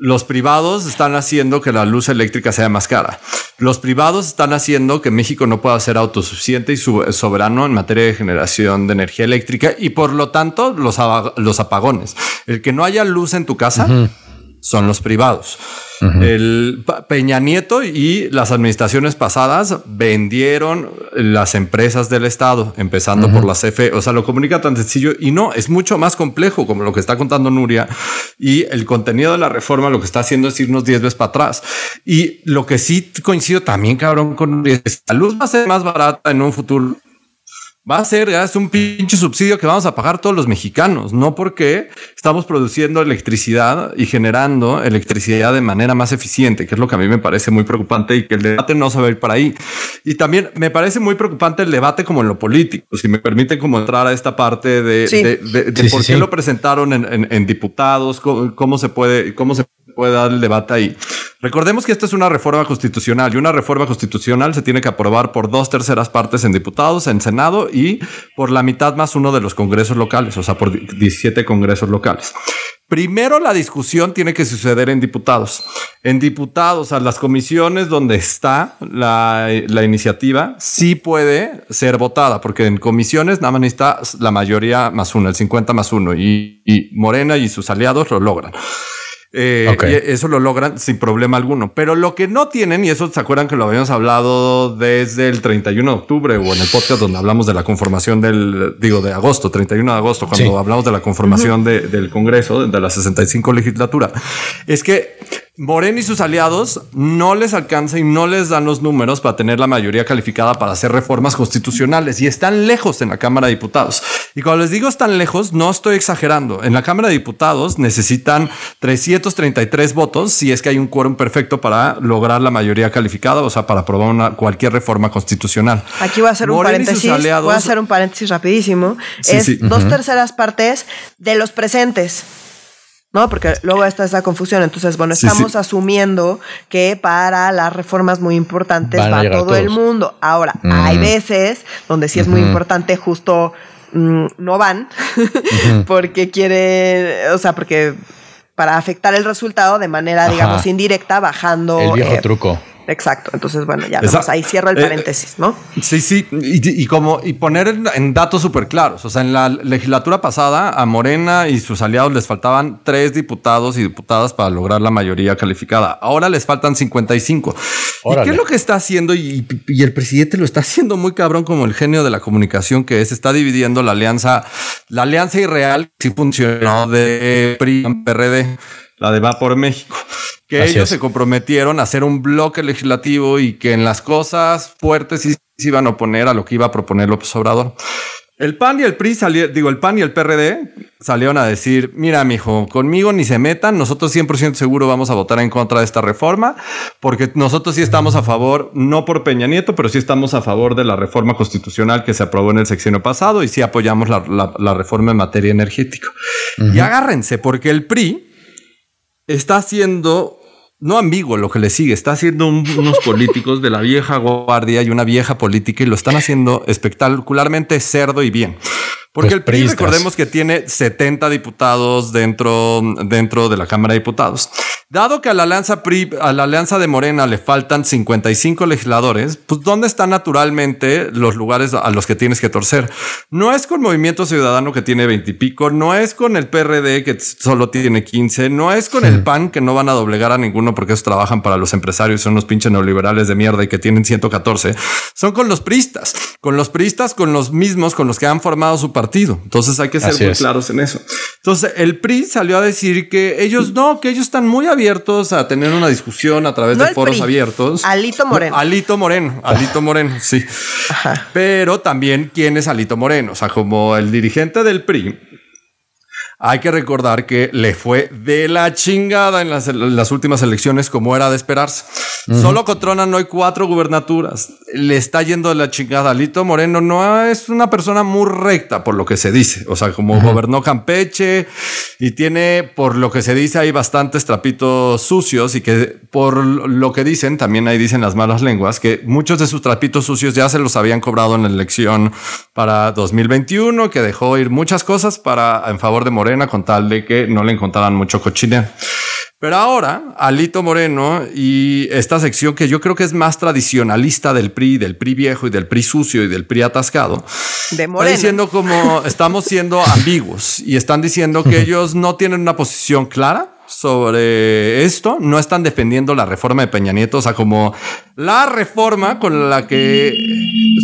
los privados están haciendo que la luz eléctrica sea más cara. Los privados están haciendo que México no pueda ser autosuficiente y soberano en materia de generación de energía eléctrica y por lo tanto los, los apagones. El que no haya luz en tu casa son los privados. El Peña Nieto y las administraciones pasadas vendieron las empresas del Estado, empezando por la CFE. O sea, lo comunica tan sencillo y no, es mucho más complejo como lo que está contando Nuria. Y el contenido de la reforma lo que está haciendo es irnos 10 veces para atrás. Y lo que sí coincido también, cabrón, con Nuria, es que la luz va a ser más barata en un futuro. Va a ser es un pinche subsidio que vamos a pagar todos los mexicanos, no porque estamos produciendo electricidad y generando electricidad de manera más eficiente, que es lo que a mí me parece muy preocupante y que el debate no se va a ir para ahí. Y también me parece muy preocupante el debate como en lo político, si me permiten como entrar a esta parte de, Sí. de, de- de Sí, por sí, qué sí. lo presentaron en, en- en diputados, cómo, cómo se puede, cómo se puede dar el debate ahí. Recordemos que esta es una reforma constitucional y una reforma constitucional se tiene que aprobar por dos terceras partes en diputados, en Senado y por la mitad más uno de los congresos locales, o sea, por 17 congresos locales. Primero la discusión tiene que suceder en diputados. En diputados, a las comisiones donde está la, iniciativa, sí puede ser votada, porque en comisiones nada más necesita la mayoría más uno, el 50 más uno, y Morena y sus aliados lo logran. Eh, y eso lo logran sin problema alguno. Pero lo que no tienen, y eso se acuerdan que lo habíamos hablado desde el 31 de octubre o en el podcast donde hablamos de la conformación del, digo, de agosto, 31 de agosto, cuando Sí. hablamos de la conformación de- del Congreso, de la 65 legislatura, es que Morena y sus aliados no les alcanza y no les dan los números para tener la mayoría calificada para hacer reformas constitucionales y están lejos en la Cámara de Diputados. Y cuando les digo están lejos, no estoy exagerando. En la Cámara de Diputados necesitan 333 votos si es que hay un quórum perfecto para lograr la mayoría calificada, o sea, para aprobar una, cualquier reforma constitucional. Aquí voy a hacer un paréntesis. aliados- Voy a hacer un paréntesis rapidísimo. Sí, es sí. dos terceras partes de los presentes. ¿No? Porque luego está esa confusión. Entonces, bueno, Sí, estamos sí. asumiendo que para las reformas muy importantes Van va todo el mundo. Ahora, Mm. hay veces donde sí es muy importante, justo mm, no van, porque quiere, o sea, porque para afectar el resultado de manera, Ajá. digamos, indirecta, bajando. el viejo eh, truco. Exacto. Entonces, bueno, ya vamos, ahí cierro el eh, paréntesis, ¿no? Sí, sí. Y, como y poner en, datos súper claros. O sea, en la legislatura pasada a Morena y sus aliados les faltaban tres diputados y diputadas para lograr la mayoría calificada. Ahora les faltan 55. ¿Y qué es lo que está haciendo? Y, y, el presidente lo está haciendo muy cabrón como el genio de la comunicación que es. Está dividiendo la alianza. La alianza irreal sí funcionó de PRI PRD la de Va por México, que ellos se comprometieron a hacer un bloque legislativo y que en las cosas fuertes sí se iban a oponer a lo que iba a proponer López Obrador. El PAN y el PRI salieron, digo, el PAN y el PRD salieron a decir, mira, mijo, conmigo ni se metan, nosotros 100% seguro vamos a votar en contra de esta reforma, porque nosotros sí estamos a favor, no por Peña Nieto, pero sí estamos a favor de la reforma constitucional que se aprobó en el sexenio pasado y sí apoyamos la, reforma en materia energética. Y agárrense, porque el PRI está haciendo, no ambiguo lo que le sigue, está haciendo unos políticos de la vieja guardia y una vieja política y lo están haciendo espectacularmente cerdo y bien. Porque el PRI, recordemos que tiene 70 diputados dentro, dentro de la Cámara de Diputados. Dado que a la alianza PRI, a la alianza de Morena le faltan 55 legisladores, pues ¿dónde están naturalmente los lugares a los que tienes que torcer? No es con Movimiento Ciudadano que tiene 20 y pico, no es con el PRD que solo tiene 15, no es con el PAN que no van a doblegar a ninguno porque ellos trabajan para los empresarios, son unos pinches neoliberales de mierda y que tienen 114. Son con los pristas, con los pristas, con los mismos con los que han formado su partido partido. Entonces hay que ser muy claros en eso. Entonces el PRI salió a decir que ellos no, que ellos están muy abiertos a tener una discusión a través de foros abiertos. Alito Moreno. Alito Moreno, Alito Moreno, sí. Pero también quién es Alito Moreno, o sea, como el dirigente del PRI hay que recordar que le fue de la chingada en las, últimas elecciones, como era de esperarse. Solo con no hay cuatro gubernaturas. Le está yendo de la chingada. Lito Moreno no es una persona muy recta, por lo que se dice. O sea, como gobernó Campeche y tiene, por lo que se dice, hay bastantes trapitos sucios y que por lo que dicen, también ahí dicen las malas lenguas, que muchos de sus trapitos sucios ya se los habían cobrado en la elección para 2021, que dejó ir muchas cosas para en favor de Moreno con tal de que no le encontraran mucho cochinero. Pero ahora, Alito Moreno y esta sección que yo creo que es más tradicionalista del PRI, del PRI viejo y del PRI sucio y del PRI atascado, de está diciendo como estamos siendo ambiguos y están diciendo que ellos no tienen una posición clara sobre esto, no están defendiendo la reforma de Peña Nieto, o sea, como la reforma con la que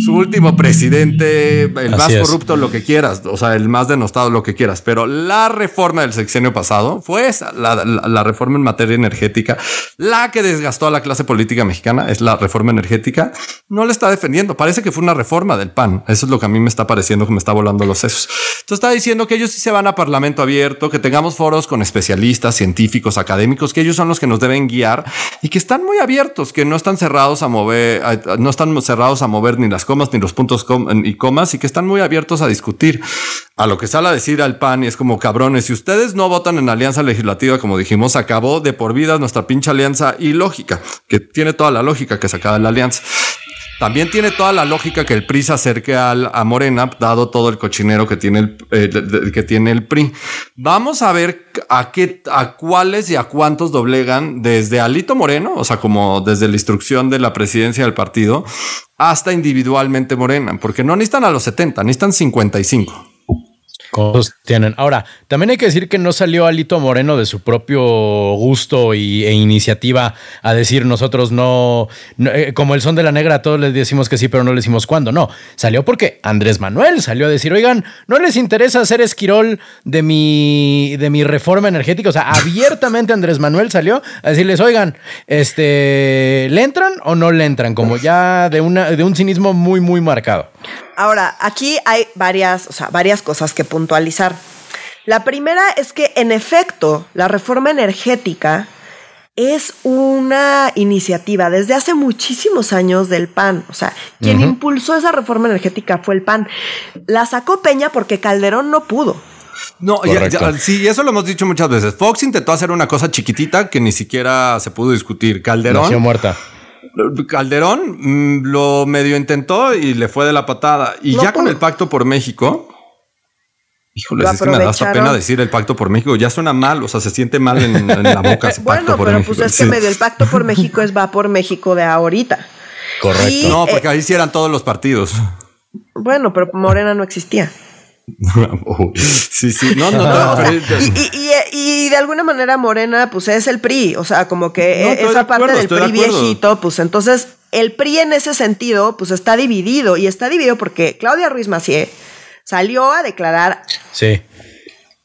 su último presidente, el más corrupto, lo que quieras, o sea, el más denostado, lo que quieras, pero la reforma del sexenio pasado fue esa, la, reforma en materia energética, la que desgastó a la clase política mexicana, es la reforma energética, no le está defendiendo, parece que fue una reforma del PAN, eso es lo que a mí me está pareciendo que me está volando los sesos. Entonces está diciendo que ellos sí se van a parlamento abierto, que tengamos foros con especialistas, científicos, académicos, que ellos son los que nos deben guiar y que están muy abiertos, que no están cerrados a mover, no están cerrados a mover ni las comas ni los puntos y comas y que están muy abiertos a discutir. A lo que sale a decir al PAN y es como cabrones, si ustedes no votan en alianza legislativa, como dijimos, acabó de por vida nuestra pinche alianza ilógica, que tiene toda la lógica que se acaba la alianza. También tiene toda la lógica que el PRI se acerque al, a Morena, dado todo el cochinero que tiene el, eh, que tiene el PRI. Vamos a ver a qué, a cuáles y a cuántos doblegan desde Alito Moreno, o sea, como desde la instrucción de la presidencia del partido, hasta individualmente Morena, porque no necesitan a los 70, necesitan 55 tienen. Ahora, también hay que decir que no salió Alito Moreno de su propio gusto y, e iniciativa a decir nosotros no, eh, como el son de la negra, todos les decimos que sí, pero no le decimos cuándo. No, salió porque Andrés Manuel salió a decir, oigan, no les interesa hacer esquirol de mi, de mi reforma energética. O sea, abiertamente Andrés Manuel salió a decirles, oigan, este, ¿le entran o no le entran? Como ya de, una, de un cinismo muy, muy marcado. Ahora, aquí hay varias, o sea, varias cosas que puntualizar. La primera es que, en efecto, la reforma energética es una iniciativa desde hace muchísimos años del PAN. O sea, quien impulsó esa reforma energética fue el PAN. La sacó Peña porque Calderón no pudo. No, sí, eso lo hemos dicho muchas veces. Fox intentó hacer una cosa chiquitita que ni siquiera se pudo discutir. Calderón. Nació muerta. Calderón mm, lo medio intentó y le fue de la patada. Y ya con el pacto por México, Híjole, es que me da hasta pena decir el pacto por México. Ya suena mal, o sea, se siente mal en, la boca ese bueno, pacto por pero pues es que medio el pacto por México es va por México de ahorita. Correcto. no, porque ahí sí eran todos los partidos. Bueno, pero Morena no existía. sí, sí, no, no, no. y, de alguna manera Morena, pues es el PRI, o sea, como que esa parte del PRI viejito, pues entonces el PRI en ese sentido, pues está dividido y está dividido porque Claudia Ruiz Macié salió a declarar sí.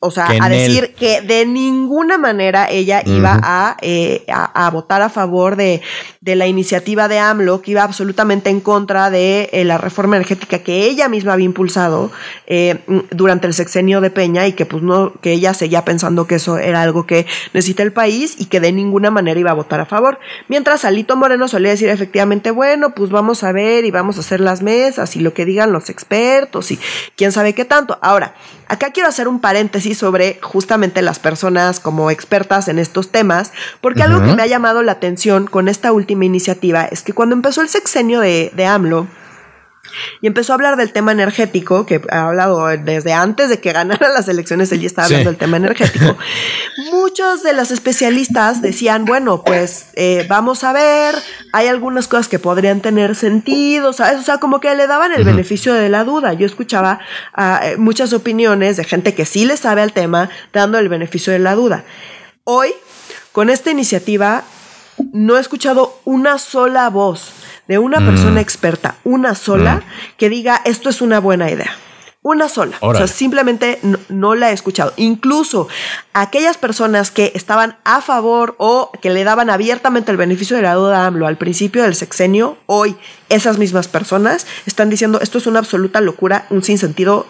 O sea, a decir que de ninguna manera ella iba eh, a, votar a favor de, la iniciativa de AMLO, que iba absolutamente en contra de eh, la reforma energética que ella misma había impulsado eh, durante el sexenio de Peña y que pues no, que ella seguía pensando que eso era algo que necesita el país y que de ninguna manera iba a votar a favor. Mientras Alito Moreno solía decir efectivamente, bueno, pues vamos a ver y vamos a hacer las mesas y lo que digan los expertos y quién sabe qué tanto. Ahora, acá quiero hacer un paréntesis sobre justamente las personas como expertas en estos temas, porque algo que me ha llamado la atención con esta última iniciativa es que cuando empezó el sexenio de, de AMLO, y empezó a hablar del tema energético, que ha hablado desde antes de que ganara las elecciones, él ya estaba hablando del tema energético. Muchos de los especialistas decían, bueno, pues eh, vamos a ver, hay algunas cosas que podrían tener sentido, ¿sabes? O sea, como que le daban el beneficio de la duda. Yo escuchaba uh, muchas opiniones de gente que sí le sabe al tema, dando el beneficio de la duda. Hoy, con esta iniciativa, no he escuchado una sola voz de una persona mm. experta, una sola, mm. que diga esto es una buena idea. Una sola. O sea, simplemente no, la he escuchado. Incluso aquellas personas que estaban a favor o que le daban abiertamente el beneficio de la duda a AMLO al principio del sexenio, hoy esas mismas personas están diciendo esto es una absoluta locura, un sinsentido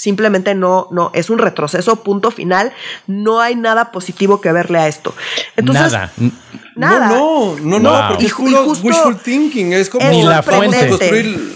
Simplemente no, no, es un retroceso, punto final. No hay nada positivo que verle a esto. Entonces, nada. Nada. No, no, no, no, porque es puro wishful thinking. Es como es la construir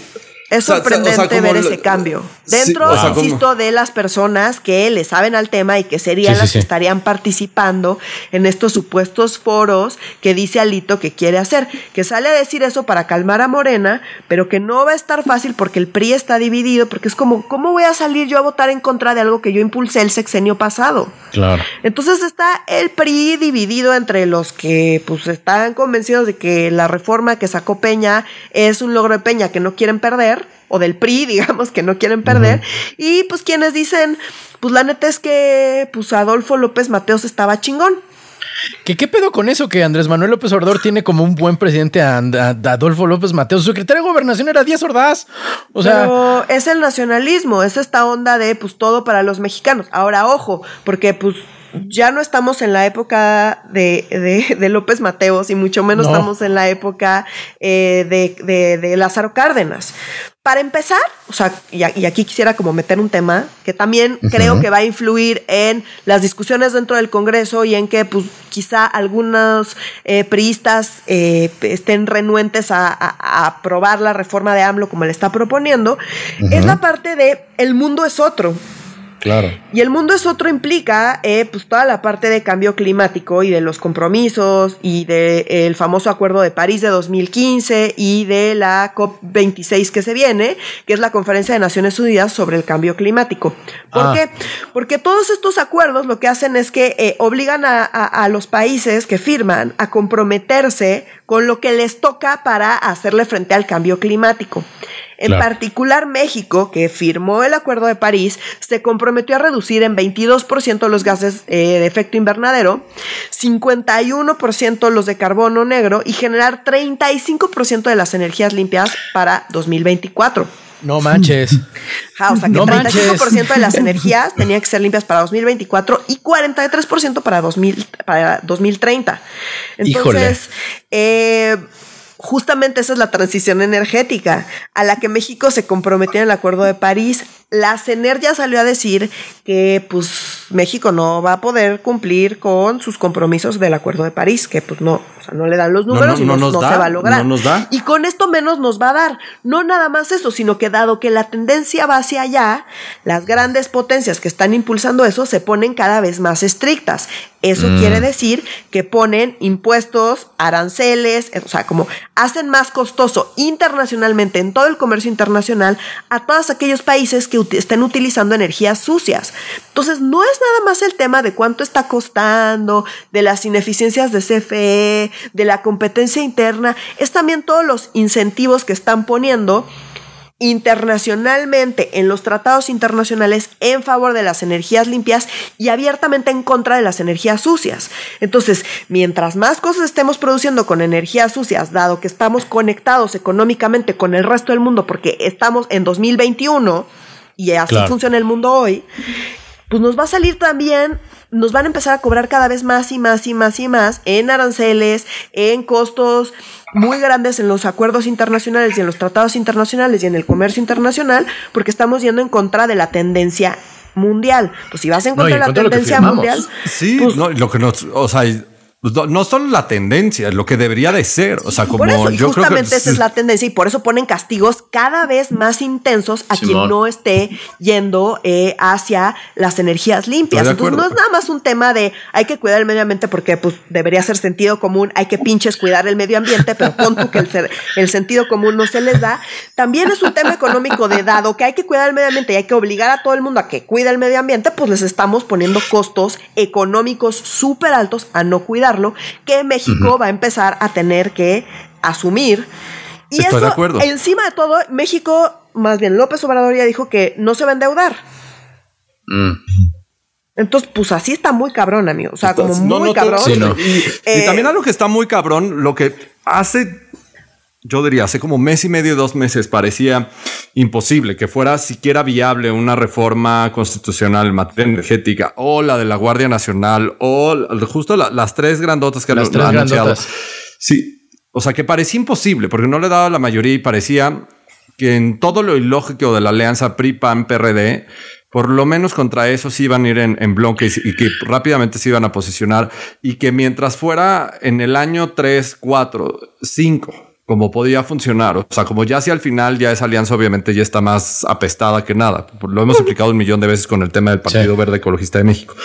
es sorprendente ver ese cambio. Dentro, insisto, de las personas que le saben al tema y que serían las que estarían participando en estos supuestos foros que dice Alito que quiere hacer. Que sale a decir eso para calmar a Morena, pero que no va a estar fácil porque el PRI está dividido, porque es como, ¿cómo voy a salir yo a votar en contra de algo que yo impulsé el sexenio pasado? Claro. Entonces está el PRI dividido entre los que pues están convencidos de que la reforma que sacó Peña es un logro de Peña que no quieren perder o del PRI, digamos, que no quieren perder, y pues quienes dicen, pues la neta es que pues Adolfo López Mateos estaba chingón. ¿Qué, ¿Qué pedo con eso que Andrés Manuel López Obrador tiene como un buen presidente a, Adolfo López Mateos? Su secretario de gobernación era Díaz Ordaz. O sea. Pero es el nacionalismo, es esta onda de pues todo para los mexicanos. Ahora, ojo, porque pues ya no estamos en la época de, de, López Mateos y mucho menos estamos en la época eh, de, de, Lázaro Cárdenas. Para empezar, o sea, y, aquí quisiera como meter un tema que también creo que va a influir en las discusiones dentro del Congreso y en que pues quizá algunos eh, priistas eh, estén renuentes a, aprobar la reforma de AMLO como le está proponiendo, es la parte de el mundo es otro. Claro. Y el mundo es otro implica eh, pues toda la parte de cambio climático y de los compromisos y del el famoso Acuerdo de París de 2015 y de la COP26 que se viene, que es la Conferencia de Naciones Unidas sobre el Cambio Climático. ¿Por ah. qué? Porque todos estos acuerdos lo que hacen es que eh, obligan a, a los países que firman a comprometerse con lo que les toca para hacerle frente al cambio climático. En particular, México, que firmó el Acuerdo de París, se comprometió a reducir en 22% los gases eh, de efecto invernadero, 51% los de carbono negro y generar 35% de las energías limpias para 2024. No manches. o sea que 35% de las energías tenían que ser limpias para 2024 y 43% para, 2000, para 2030. Entonces, eh, justamente esa es la transición energética a la que México se comprometió en el Acuerdo de París. La CENER ya salió a decir que pues México no va a poder cumplir con sus compromisos del Acuerdo de París, que pues no, o sea, no le dan los números y no, se va a lograr. Y con esto menos nos va a dar. No nada más eso, sino que dado que la tendencia va hacia allá, las grandes potencias que están impulsando eso se ponen cada vez más estrictas. Eso mm. quiere decir que ponen impuestos, aranceles, o sea, como hacen más costoso internacionalmente en todo el comercio internacional a todos aquellos países que estén utilizando energías sucias. Entonces, no es nada más el tema de cuánto está costando, de las ineficiencias de CFE, de la competencia interna, es también todos los incentivos que están poniendo internacionalmente en los tratados internacionales en favor de las energías limpias y abiertamente en contra de las energías sucias. Entonces, mientras más cosas estemos produciendo con energías sucias, dado que estamos conectados económicamente con el resto del mundo porque estamos en 2021 y así funciona el mundo hoy, pues nos va a salir también nos van a empezar a cobrar cada vez más y más y más y más en aranceles, en costos muy grandes en los acuerdos internacionales y en los tratados internacionales y en el comercio internacional, porque estamos yendo en contra de la tendencia mundial. Pues si vas en contra de la tendencia mundial. Sí, pues no, lo que nos, o sea, no solo la tendencia, lo que debería de ser. O sea, como yo justamente creo que esa es la tendencia y por eso ponen castigos cada vez más intensos a quien no esté yendo eh, hacia las energías limpias. Entonces no es nada más un tema de hay que cuidar el medio ambiente porque pues debería ser sentido común, hay que pinches cuidar el medio ambiente, pero pon tú que el, el sentido común no se les da. También es un tema económico de dado que hay que cuidar el medio ambiente y hay que obligar a todo el mundo a que cuide el medio ambiente, pues les estamos poniendo costos económicos súper altos a no cuidar que México va a empezar a tener que asumir. Y Estoy de acuerdo. encima de todo, México, más bien López Obrador ya dijo que no se va a endeudar. Mm. Entonces, pues así está muy cabrón, amigo. O sea, como muy cabrón. y, eh, también algo que está muy cabrón, lo que hace yo diría, hace como mes y medio, dos meses, parecía imposible que fuera siquiera viable una reforma constitucional en materia energética o la de la Guardia Nacional o justo las tres grandotas que las han anunciado. Sí, o sea, que parecía imposible porque no le daba la mayoría y parecía que en todo lo ilógico de la alianza PRI-PAN-PRD, por lo menos contra eso sí iban a ir en, en bloque y, que rápidamente se iban a posicionar y que mientras fuera en el año 3, 4, 5 como podía funcionar. O sea, como ya hacia al final ya esa alianza obviamente ya está más apestada que nada. Lo hemos explicado un millón de veces con el tema del Partido Verde Ecologista de México.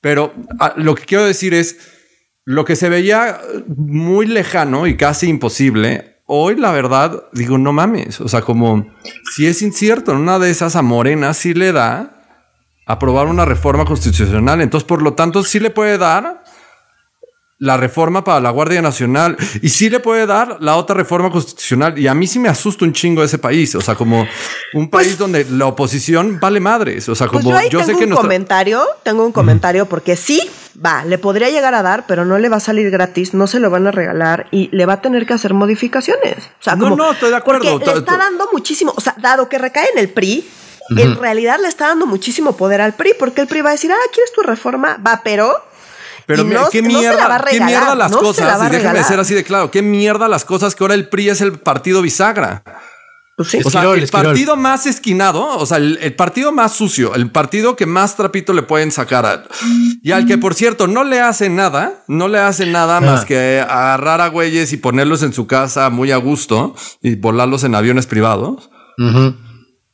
Pero ah, lo que quiero decir es, lo que se veía muy lejano y casi imposible, hoy la verdad digo, no mames. O sea, como si es incierto, en una de esas a Morena sí le da aprobar una reforma constitucional. Entonces, por lo tanto, sí le puede dar la reforma para la Guardia Nacional y sí le puede dar la otra reforma constitucional. Y a mí sí me asusta un chingo ese país. O sea, como un pues país donde la oposición vale madres. O sea, pues como yo, sé que un comentario, tengo un comentario porque sí, va, le podría llegar a dar, pero no le va a salir gratis, no se lo van a regalar y le va a tener que hacer modificaciones. O sea, como, no, no, estoy de acuerdo. Porque le está dando muchísimo, o sea, dado que recae en el PRI, en realidad le está dando muchísimo poder al PRI, porque el PRI va a decir, ah, ¿quieres tu reforma? Va, pero pero qué mierda, qué mierda las cosas, y déjeme ser así de claro, qué mierda las cosas que ahora el PRI es el partido bisagra. Pues o sea, el partido más esquinado, o sea, el, partido más sucio, el partido que más trapito le pueden sacar. y al que, por cierto, no le hace nada, no le hace nada ah. más que agarrar a güeyes y ponerlos en su casa muy a gusto y volarlos en aviones privados.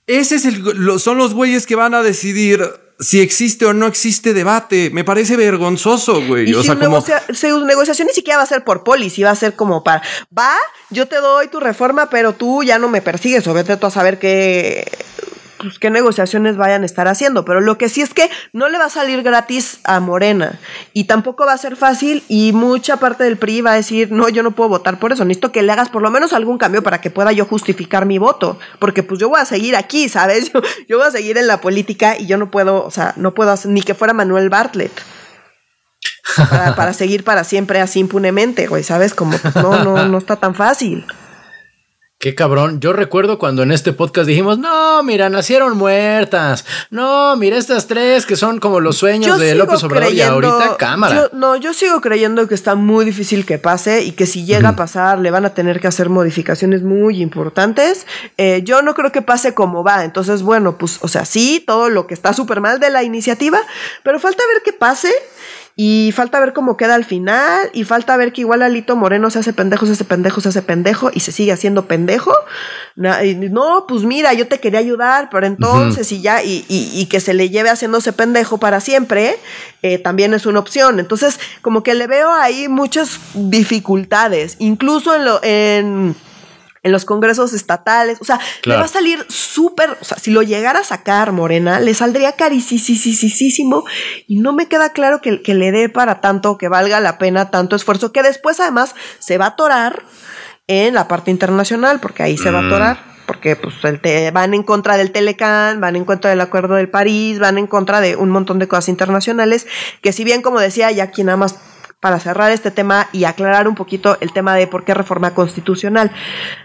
Ese es el, son los güeyes que van a decidir si existe o no existe debate. Me parece vergonzoso, güey. o sea, como... su negociación ni siquiera va a ser por polis, va a ser como para, va, yo te doy tu reforma, pero tú ya no me persigues, o vete tú a saber qué pues, qué negociaciones vayan a estar haciendo. Pero lo que sí es que no le va a salir gratis a Morena y tampoco va a ser fácil y mucha parte del PRI va a decir, no, yo no puedo votar por eso, necesito que le hagas por lo menos algún cambio para que pueda yo justificar mi voto, porque pues yo voy a seguir aquí, ¿sabes? Yo, yo voy a seguir en la política y yo no puedo, o sea, no puedo hacer, ni que fuera Manuel Bartlett. Para, para seguir para siempre así impunemente, güey, ¿sabes? Como pues, no, no, no está tan fácil. Qué cabrón. Yo recuerdo cuando en este podcast dijimos, no, mira, nacieron muertas. No, mira estas tres que son como los sueños de López Obrador y ahorita cámara. no, yo sigo creyendo que está muy difícil que pase y que si llega a pasar le van a tener que hacer modificaciones muy importantes. Eh, yo no creo que pase como va. Entonces, bueno, pues, o sea, sí, todo lo que está súper mal de la iniciativa, pero falta ver qué pase y falta ver cómo queda al final. Y falta ver que igual Alito Moreno se hace pendejo, se hace pendejo, se hace pendejo y se sigue haciendo pendejo. No, pues mira, yo te quería ayudar, pero entonces y ya, y, y, que se le lleve haciéndose pendejo para siempre, eh, también es una opción. Entonces, como que le veo ahí muchas dificultades. Incluso en lo, en en los congresos estatales. O sea, le va a salir súper, o sea, si lo llegara a sacar Morena, le saldría carísimo y no me queda claro que, que le dé para tanto, que valga la pena tanto esfuerzo, que después además se va a atorar en la parte internacional, porque ahí se va a mm. atorar porque pues van en contra del Telecán, van en contra del Acuerdo del París, van en contra de un montón de cosas internacionales, que si bien como decía, ya aquí nada más para cerrar este tema y aclarar un poquito el tema de por qué reforma constitucional.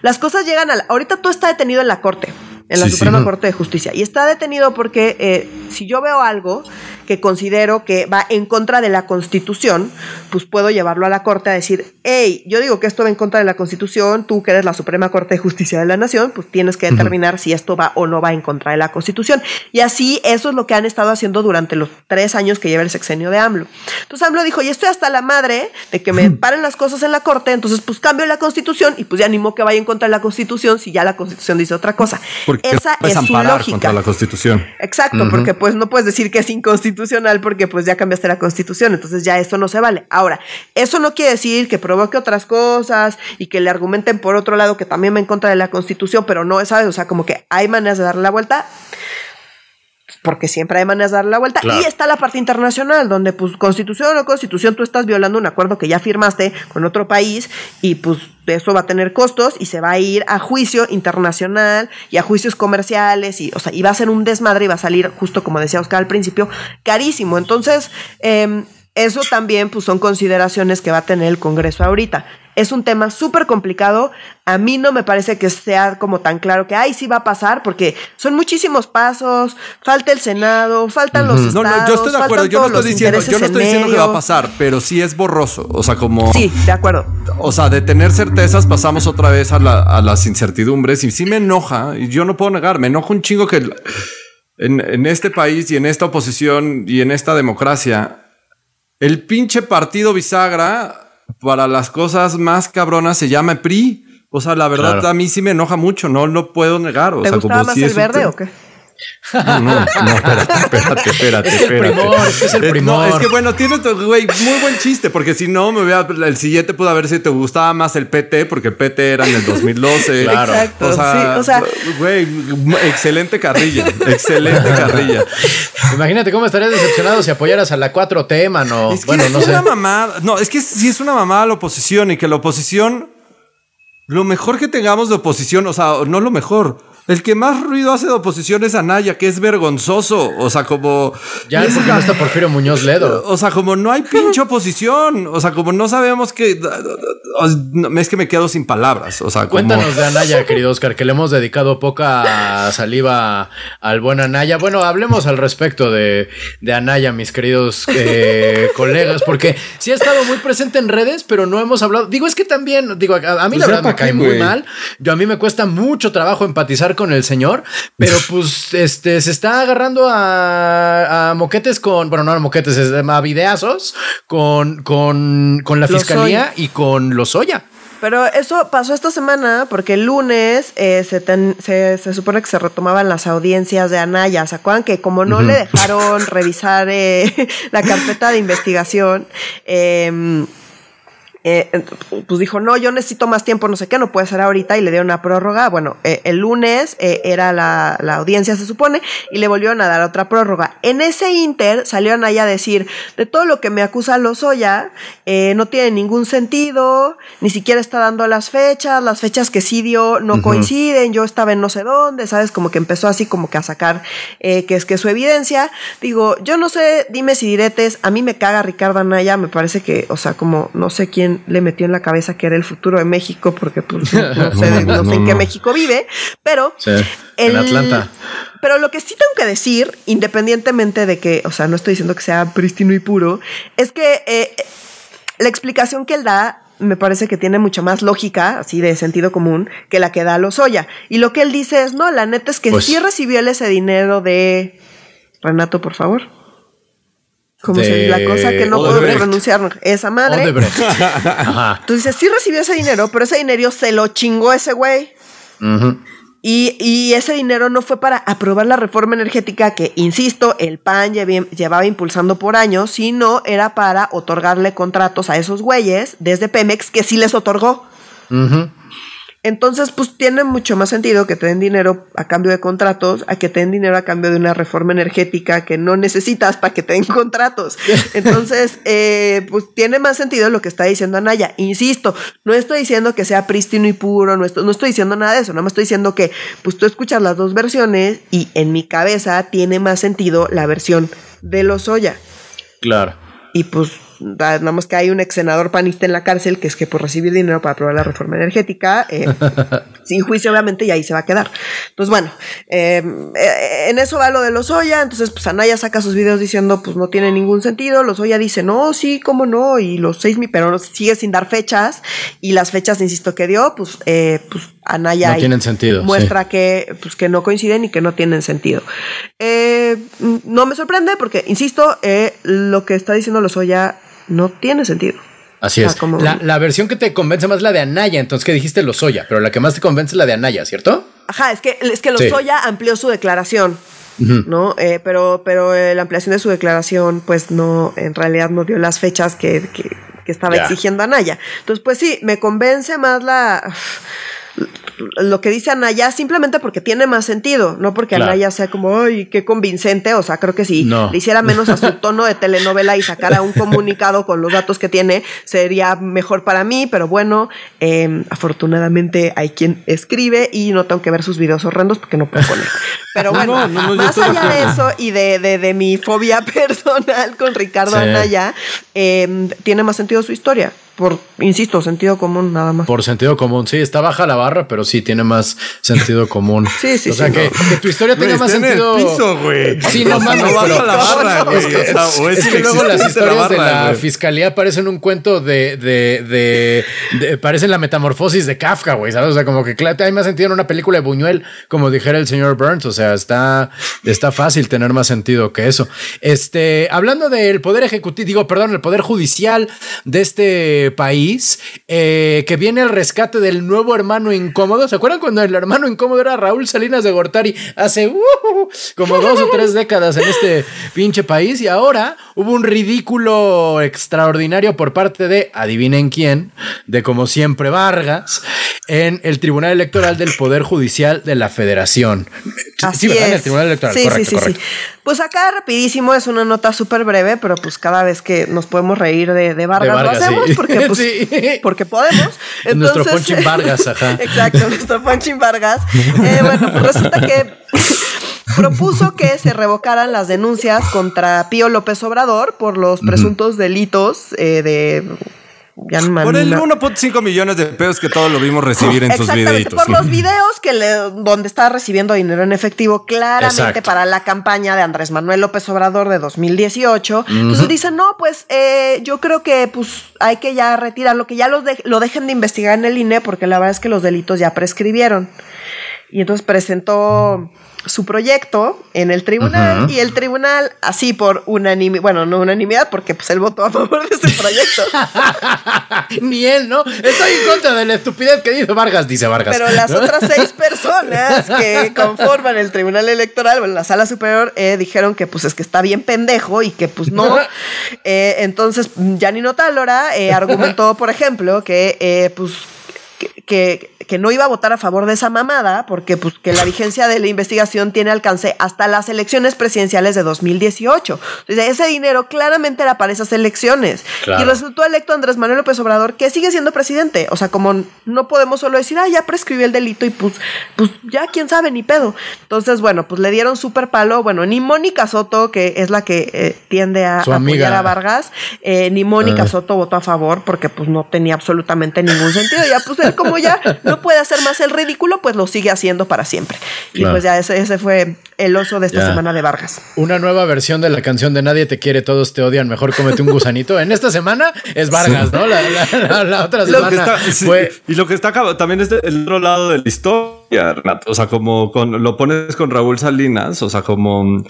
Las cosas llegan a... ahorita todo está detenido en la Corte en la Suprema Corte de Justicia. Y está detenido porque eh, si yo veo algo que considero que va en contra de la Constitución, pues puedo llevarlo a la Corte a decir, hey, yo digo que esto va en contra de la Constitución, tú que eres la Suprema Corte de Justicia de la Nación, pues tienes que determinar si esto va o no va en contra de la Constitución. Y así eso es lo que han estado haciendo durante los tres años que lleva el sexenio de AMLO. Entonces AMLO dijo, y estoy hasta la madre de que me paren las cosas en la Corte, entonces pues cambio la Constitución y pues ya animo que vaya en contra de la Constitución si ya la Constitución dice otra cosa. Esa es su lógica. contra la Constitución. Exacto, porque pues no puedes decir que es inconstitucional porque pues ya cambiaste la Constitución, entonces ya esto no se vale. Ahora, eso no quiere decir que provoque otras cosas y que le argumenten por otro lado que también va en contra de la Constitución, pero no, ¿sabes? O sea, como que hay maneras de darle la vuelta porque siempre hay maneras de darle la vuelta. Y está la parte internacional, donde pues constitución o no constitución, tú estás violando un acuerdo que ya firmaste con otro país y pues eso va a tener costos y se va a ir a juicio internacional y a juicios comerciales y, o sea, y va a ser un desmadre y va a salir, justo como decía Oscar al principio, carísimo. Entonces, eh, eso también pues, son consideraciones que va a tener el Congreso ahorita. Es un tema súper complicado. A mí no me parece que sea como tan claro que, ay, sí va a pasar, porque son muchísimos pasos, falta el Senado, faltan los estados, No, no, yo estoy de acuerdo, yo no estoy diciendo, yo no estoy diciendo que va a pasar, pero sí es borroso, o sea, como... Sí, de acuerdo. O sea, de tener certezas pasamos otra vez a, a las incertidumbres y sí me enoja, y yo no puedo negar, me enoja un chingo que en, en este país y en esta oposición y en esta democracia el pinche partido bisagra para las cosas más cabronas se llama PRI. O sea, la verdad a mí sí me enoja mucho, no lo puedo negar. O ¿Te sea, gustaba más el verde o qué? No, no, no, espérate, espérate, espérate. Es el primor, es el primor. No, es que bueno, tienes, güey, muy buen chiste, porque si no, me voy a, el siguiente pudo haber si te gustaba más el PT, porque el PT era en el 2012. claro. Exacto, o sea, sí, o sea, güey, excelente carrilla, excelente carrilla. Imagínate cómo estarías decepcionado si apoyaras a la 4T, mano. Es que bueno, es no una sé. mamada. No, es que sí es una mamada la oposición y que la oposición, lo mejor que tengamos de oposición, o sea, no lo mejor el que más ruido hace de oposición es Anaya, que es vergonzoso. O sea, como. Ya, es porque no está Porfirio Muñoz Ledo. O sea, como no hay pinche oposición. O sea, como no sabemos que. Es que me quedo sin palabras. O sea, Cuéntanos de Anaya, querido Oscar, que le hemos dedicado poca saliva al buen Anaya. Bueno, hablemos al respecto de, de Anaya, mis queridos eh, colegas, porque sí ha estado muy presente en redes, pero no hemos hablado. Digo, es que también, digo, a, mí la pues verdad me cae muy mal. Yo a mí me cuesta mucho trabajo empatizar con el señor, pero pues este se está agarrando a, moquetes con, bueno, no a moquetes, a videazos con, con, con la fiscalía y con los Oya. Pero eso pasó esta semana porque el lunes eh, se, se, supone que se retomaban las audiencias de Anaya. ¿Se acuerdan que como no le dejaron revisar eh, la carpeta de investigación, eh, eh, pues dijo, no, yo necesito más tiempo, no sé qué, no puede ser ahorita, y le dio una prórroga. Bueno, eh, el lunes eh, era la, audiencia, se supone, y le volvieron a dar otra prórroga. En ese inter salió Anaya a decir, de todo lo que me acusa Lozoya, no tiene ningún sentido, ni siquiera está dando las fechas, las fechas que sí dio no coinciden, yo estaba en no sé dónde, ¿sabes? Como que empezó así como que a sacar que es que su evidencia. Digo, yo no sé, dime si diretes, a mí me caga Ricardo Anaya, me parece que, o sea, como no sé quién le metió en la cabeza que era el futuro de México, porque pues, no, sé, en qué México vive, pero en Atlanta. Pero lo que sí tengo que decir, independientemente de que, o sea, no estoy diciendo que sea prístino y puro, es que eh, la explicación que él da me parece que tiene mucha más lógica, así de sentido común, que la que da Lozoya. Y lo que él dice es, no, la neta es que pues sí recibió él ese dinero de... Renato, por favor. Como se la cosa que no puedo pronunciar esa madre. Entonces dices, sí recibió ese dinero, pero ese dinero se lo chingó ese güey. y, ese dinero no fue para aprobar la reforma energética que, insisto, el PAN llevaba impulsando por años, sino era para otorgarle contratos a esos güeyes desde Pemex que sí les otorgó. Entonces, pues tiene mucho más sentido que te den dinero a cambio de contratos a que te den dinero a cambio de una reforma energética que no necesitas para que te den contratos. Entonces, eh, pues tiene más sentido lo que está diciendo Anaya. Insisto, no estoy diciendo que sea prístino y puro, no estoy, no estoy diciendo nada de eso, nada más estoy diciendo que pues tú escuchas las dos versiones y en mi cabeza tiene más sentido la versión de Lozoya. Claro. Y pues nada más que hay un ex senador panista en la cárcel que es que por recibir dinero para aprobar la reforma energética, eh, sin juicio obviamente, y ahí se va a quedar. Entonces, bueno, eh, eh, en eso va lo de Lozoya, entonces pues Anaya saca sus videos diciendo pues no tiene ningún sentido, Lozoya dice no, sí, cómo no, y los seis mil, pero sigue sin dar fechas, y las fechas, insisto, que dio, pues, pues Anaya no tienen sentido, muestra que, pues, que no coinciden y que no tienen sentido. no me sorprende porque, insisto, lo que está diciendo Lozoya no tiene sentido. Así es. La, versión que te convence más es la de Anaya, entonces que dijiste Lozoya, pero la que más te convence es la de Anaya, ¿cierto? Ajá, es que, es que Lozoya amplió su declaración. ¿No? Eh, pero, pero eh, la ampliación de su declaración, pues no, en realidad no dio las fechas que, estaba exigiendo Anaya. Entonces, pues sí, me convence más la lo que dice Anaya simplemente porque tiene más sentido, no porque Anaya sea como, ay, qué convincente, o sea, creo que si le hiciera menos a su tono de telenovela y sacara un comunicado con los datos que tiene, sería mejor para mí, pero bueno, em, afortunadamente hay quien escribe y no tengo que ver sus videos horrendos porque no puedo poner. Pero bueno, más allá de eso y de, de, mi fobia personal con Ricardo Anaya, em, tiene más sentido su historia por, insisto, sentido común nada más. Por sentido común, sí, está baja la barra, pero sí tiene más sentido común. sí, sí, O sea, que, tu historia tenga más sentido. En el piso, güey. Sí, no mames, no baja la barra, güey. Es, que, luego las historias de la fiscalía parecen un cuento de, de, de, parecen la metamorfosis de Kafka, güey, ¿sabes? O sea, como que claro, hay más sentido en una película de Buñuel, como dijera el señor Burns. O sea, está, está fácil tener más sentido que eso. Este, hablando del poder ejecutivo, digo, perdón, el poder judicial de este país eh, que viene al rescate del nuevo hermano incómodo. ¿Se acuerdan cuando el hermano incómodo era Raúl Salinas de Gortari hace uh, como dos o tres décadas en este pinche país? Y ahora hubo un ridículo extraordinario por parte de, adivinen quién, de como siempre Vargas, en el Tribunal Electoral del Poder Judicial de la Federación. sí, ¿verdad? En el Tribunal Electoral. Sí, correcto, sí, sí, sí. Pues acá rapidísimo, es una nota súper breve, pero pues cada vez que nos podemos reír de, Vargas, lo hacemos porque, pues, porque podemos. nuestro Ponchin Vargas, ajá. Exacto, nuestro Ponchin Vargas. Eh, bueno, pues resulta que propuso que se revocaran las denuncias contra Pío López Obrador por los presuntos delitos eh, de por el 1.5 millones de pesos que todos lo vimos recibir en sus videitos. Por los videos que le, donde está recibiendo dinero en efectivo claramente para la campaña de Andrés Manuel López Obrador de 2018. Entonces dicen, no, pues eh, yo creo que pues hay que ya retirarlo, que ya los lo dejen de investigar en el INE porque la verdad es que los delitos ya prescribieron. Y entonces presentó su proyecto en el tribunal y el tribunal, así por unanimidad, bueno, no unanimidad, porque pues él votó a favor de ese proyecto. Ni él, ¿no? Estoy en contra de la estupidez que dice Vargas, dice Vargas. Pero las otras seis personas que conforman el tribunal electoral, bueno, la sala superior, eh, dijeron que pues es que está bien pendejo y que pues no. eh, entonces, Janino Talora eh, argumentó, por ejemplo, que eh, pues que, que no iba a votar a favor de esa mamada porque pues, que la vigencia de la investigación tiene alcance hasta las elecciones presidenciales de 2018. ese dinero claramente era para esas elecciones. Y resultó electo Andrés Manuel López Obrador, que sigue siendo presidente. O sea, como no podemos solo decir, ah, ya prescribió el delito y pues, pues ya quién sabe, ni pedo. Entonces, bueno, pues le dieron súper palo. Bueno, ni Mónica Soto, que es la que eh, tiende a apoyar a Vargas, eh, ni Mónica ah. Soto votó a favor porque pues no tenía absolutamente ningún sentido. Ya pues como ya no puede hacer más el ridículo, pues lo sigue haciendo para siempre. Y pues ya ese, ese, fue el oso de esta semana de Vargas. Una nueva versión de la canción de Nadie te quiere, todos te odian, mejor cómete un gusanito. en esta semana es Vargas, ¿no? La, otra semana fue... Y lo que está también es el otro lado de la historia, Renato. O sea, como con, lo pones con Raúl Salinas, o sea, como...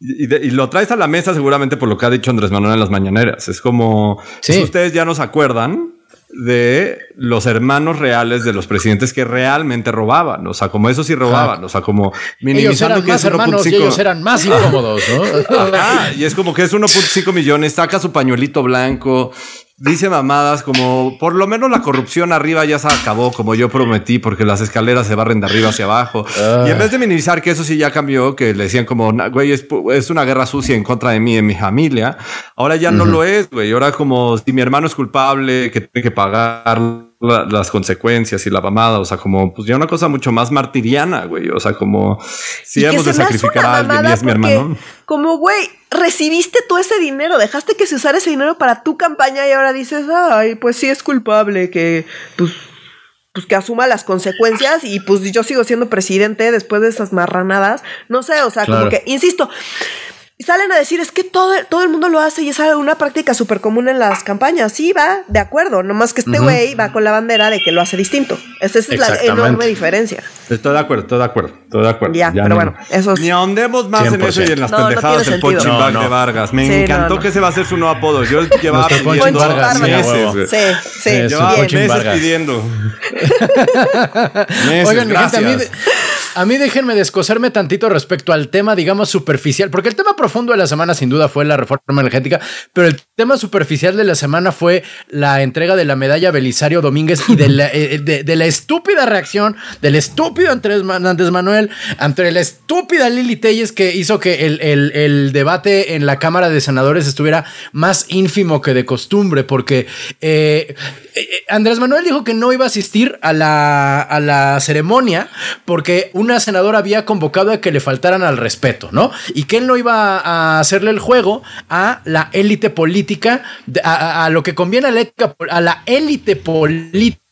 Y, lo traes a la mesa seguramente por lo que ha dicho Andrés Manuel en las mañaneras. Es como, si ustedes ya no se acuerdan, de los hermanos reales de los presidentes que realmente robaban. O sea, como eso sí robaban. O sea, como minimizando que más hermanos y ellos eran más incómodos, ¿no? y es como que es 1.5 millones, saca su pañuelito blanco dice mamadas como por lo menos la corrupción arriba ya se acabó como yo prometí porque las escaleras se barren de arriba hacia abajo. Y en vez de minimizar que eso sí ya cambió, que le decían como, güey, es, es una guerra sucia en contra de mí y de mi familia, ahora ya no lo es, güey. Ahora como si mi hermano es culpable, que tiene que pagar las consecuencias y la mamada, o sea, como pues ya una cosa mucho más martiriana, güey, o sea, como si hemos de sacrificar a alguien y es mi hermano. Como, güey, recibiste tú ese dinero, dejaste que se usara ese dinero para tu campaña y ahora dices, ay, pues sí es culpable que, pues, pues que asuma las consecuencias y pues yo sigo siendo presidente después de esas marranadas. No sé, o sea, como que, insisto, y salen a decir, es que todo, todo el mundo lo hace y es una práctica súper común en las campañas. Sí, va, de acuerdo. Nomás que este güey va con la bandera de que lo hace distinto. Esa es la enorme diferencia. Estoy de acuerdo, estoy de acuerdo, estoy de acuerdo. Ya, pero bueno, eso Ni ahondemos más en eso y en las pendejadas del punching bag de Vargas. Me encantó que ese va a ser su nuevo apodo. Yo llevaba pidiendo Vargas, meses. Sí, sí. Llevaba meses pidiendo. meses, Oigan, gracias. A mí déjenme descoserme tantito respecto al tema, digamos, superficial, porque el tema profundo de la semana sin duda fue la reforma energética, pero el tema superficial de la semana fue la entrega de la medalla Belisario Domínguez y de la, eh, la estúpida reacción del estúpido Andrés Manuel ante la estúpida Lili Telles que hizo que el, el, debate en la Cámara de Senadores estuviera más ínfimo que de costumbre, porque eh, eh, Andrés Manuel dijo que no iba a asistir a la, a la ceremonia porque un una senadora había convocado a que le faltaran al respeto, ¿no? Y que él no iba a hacerle el juego a la élite política, a, lo que conviene a la élite política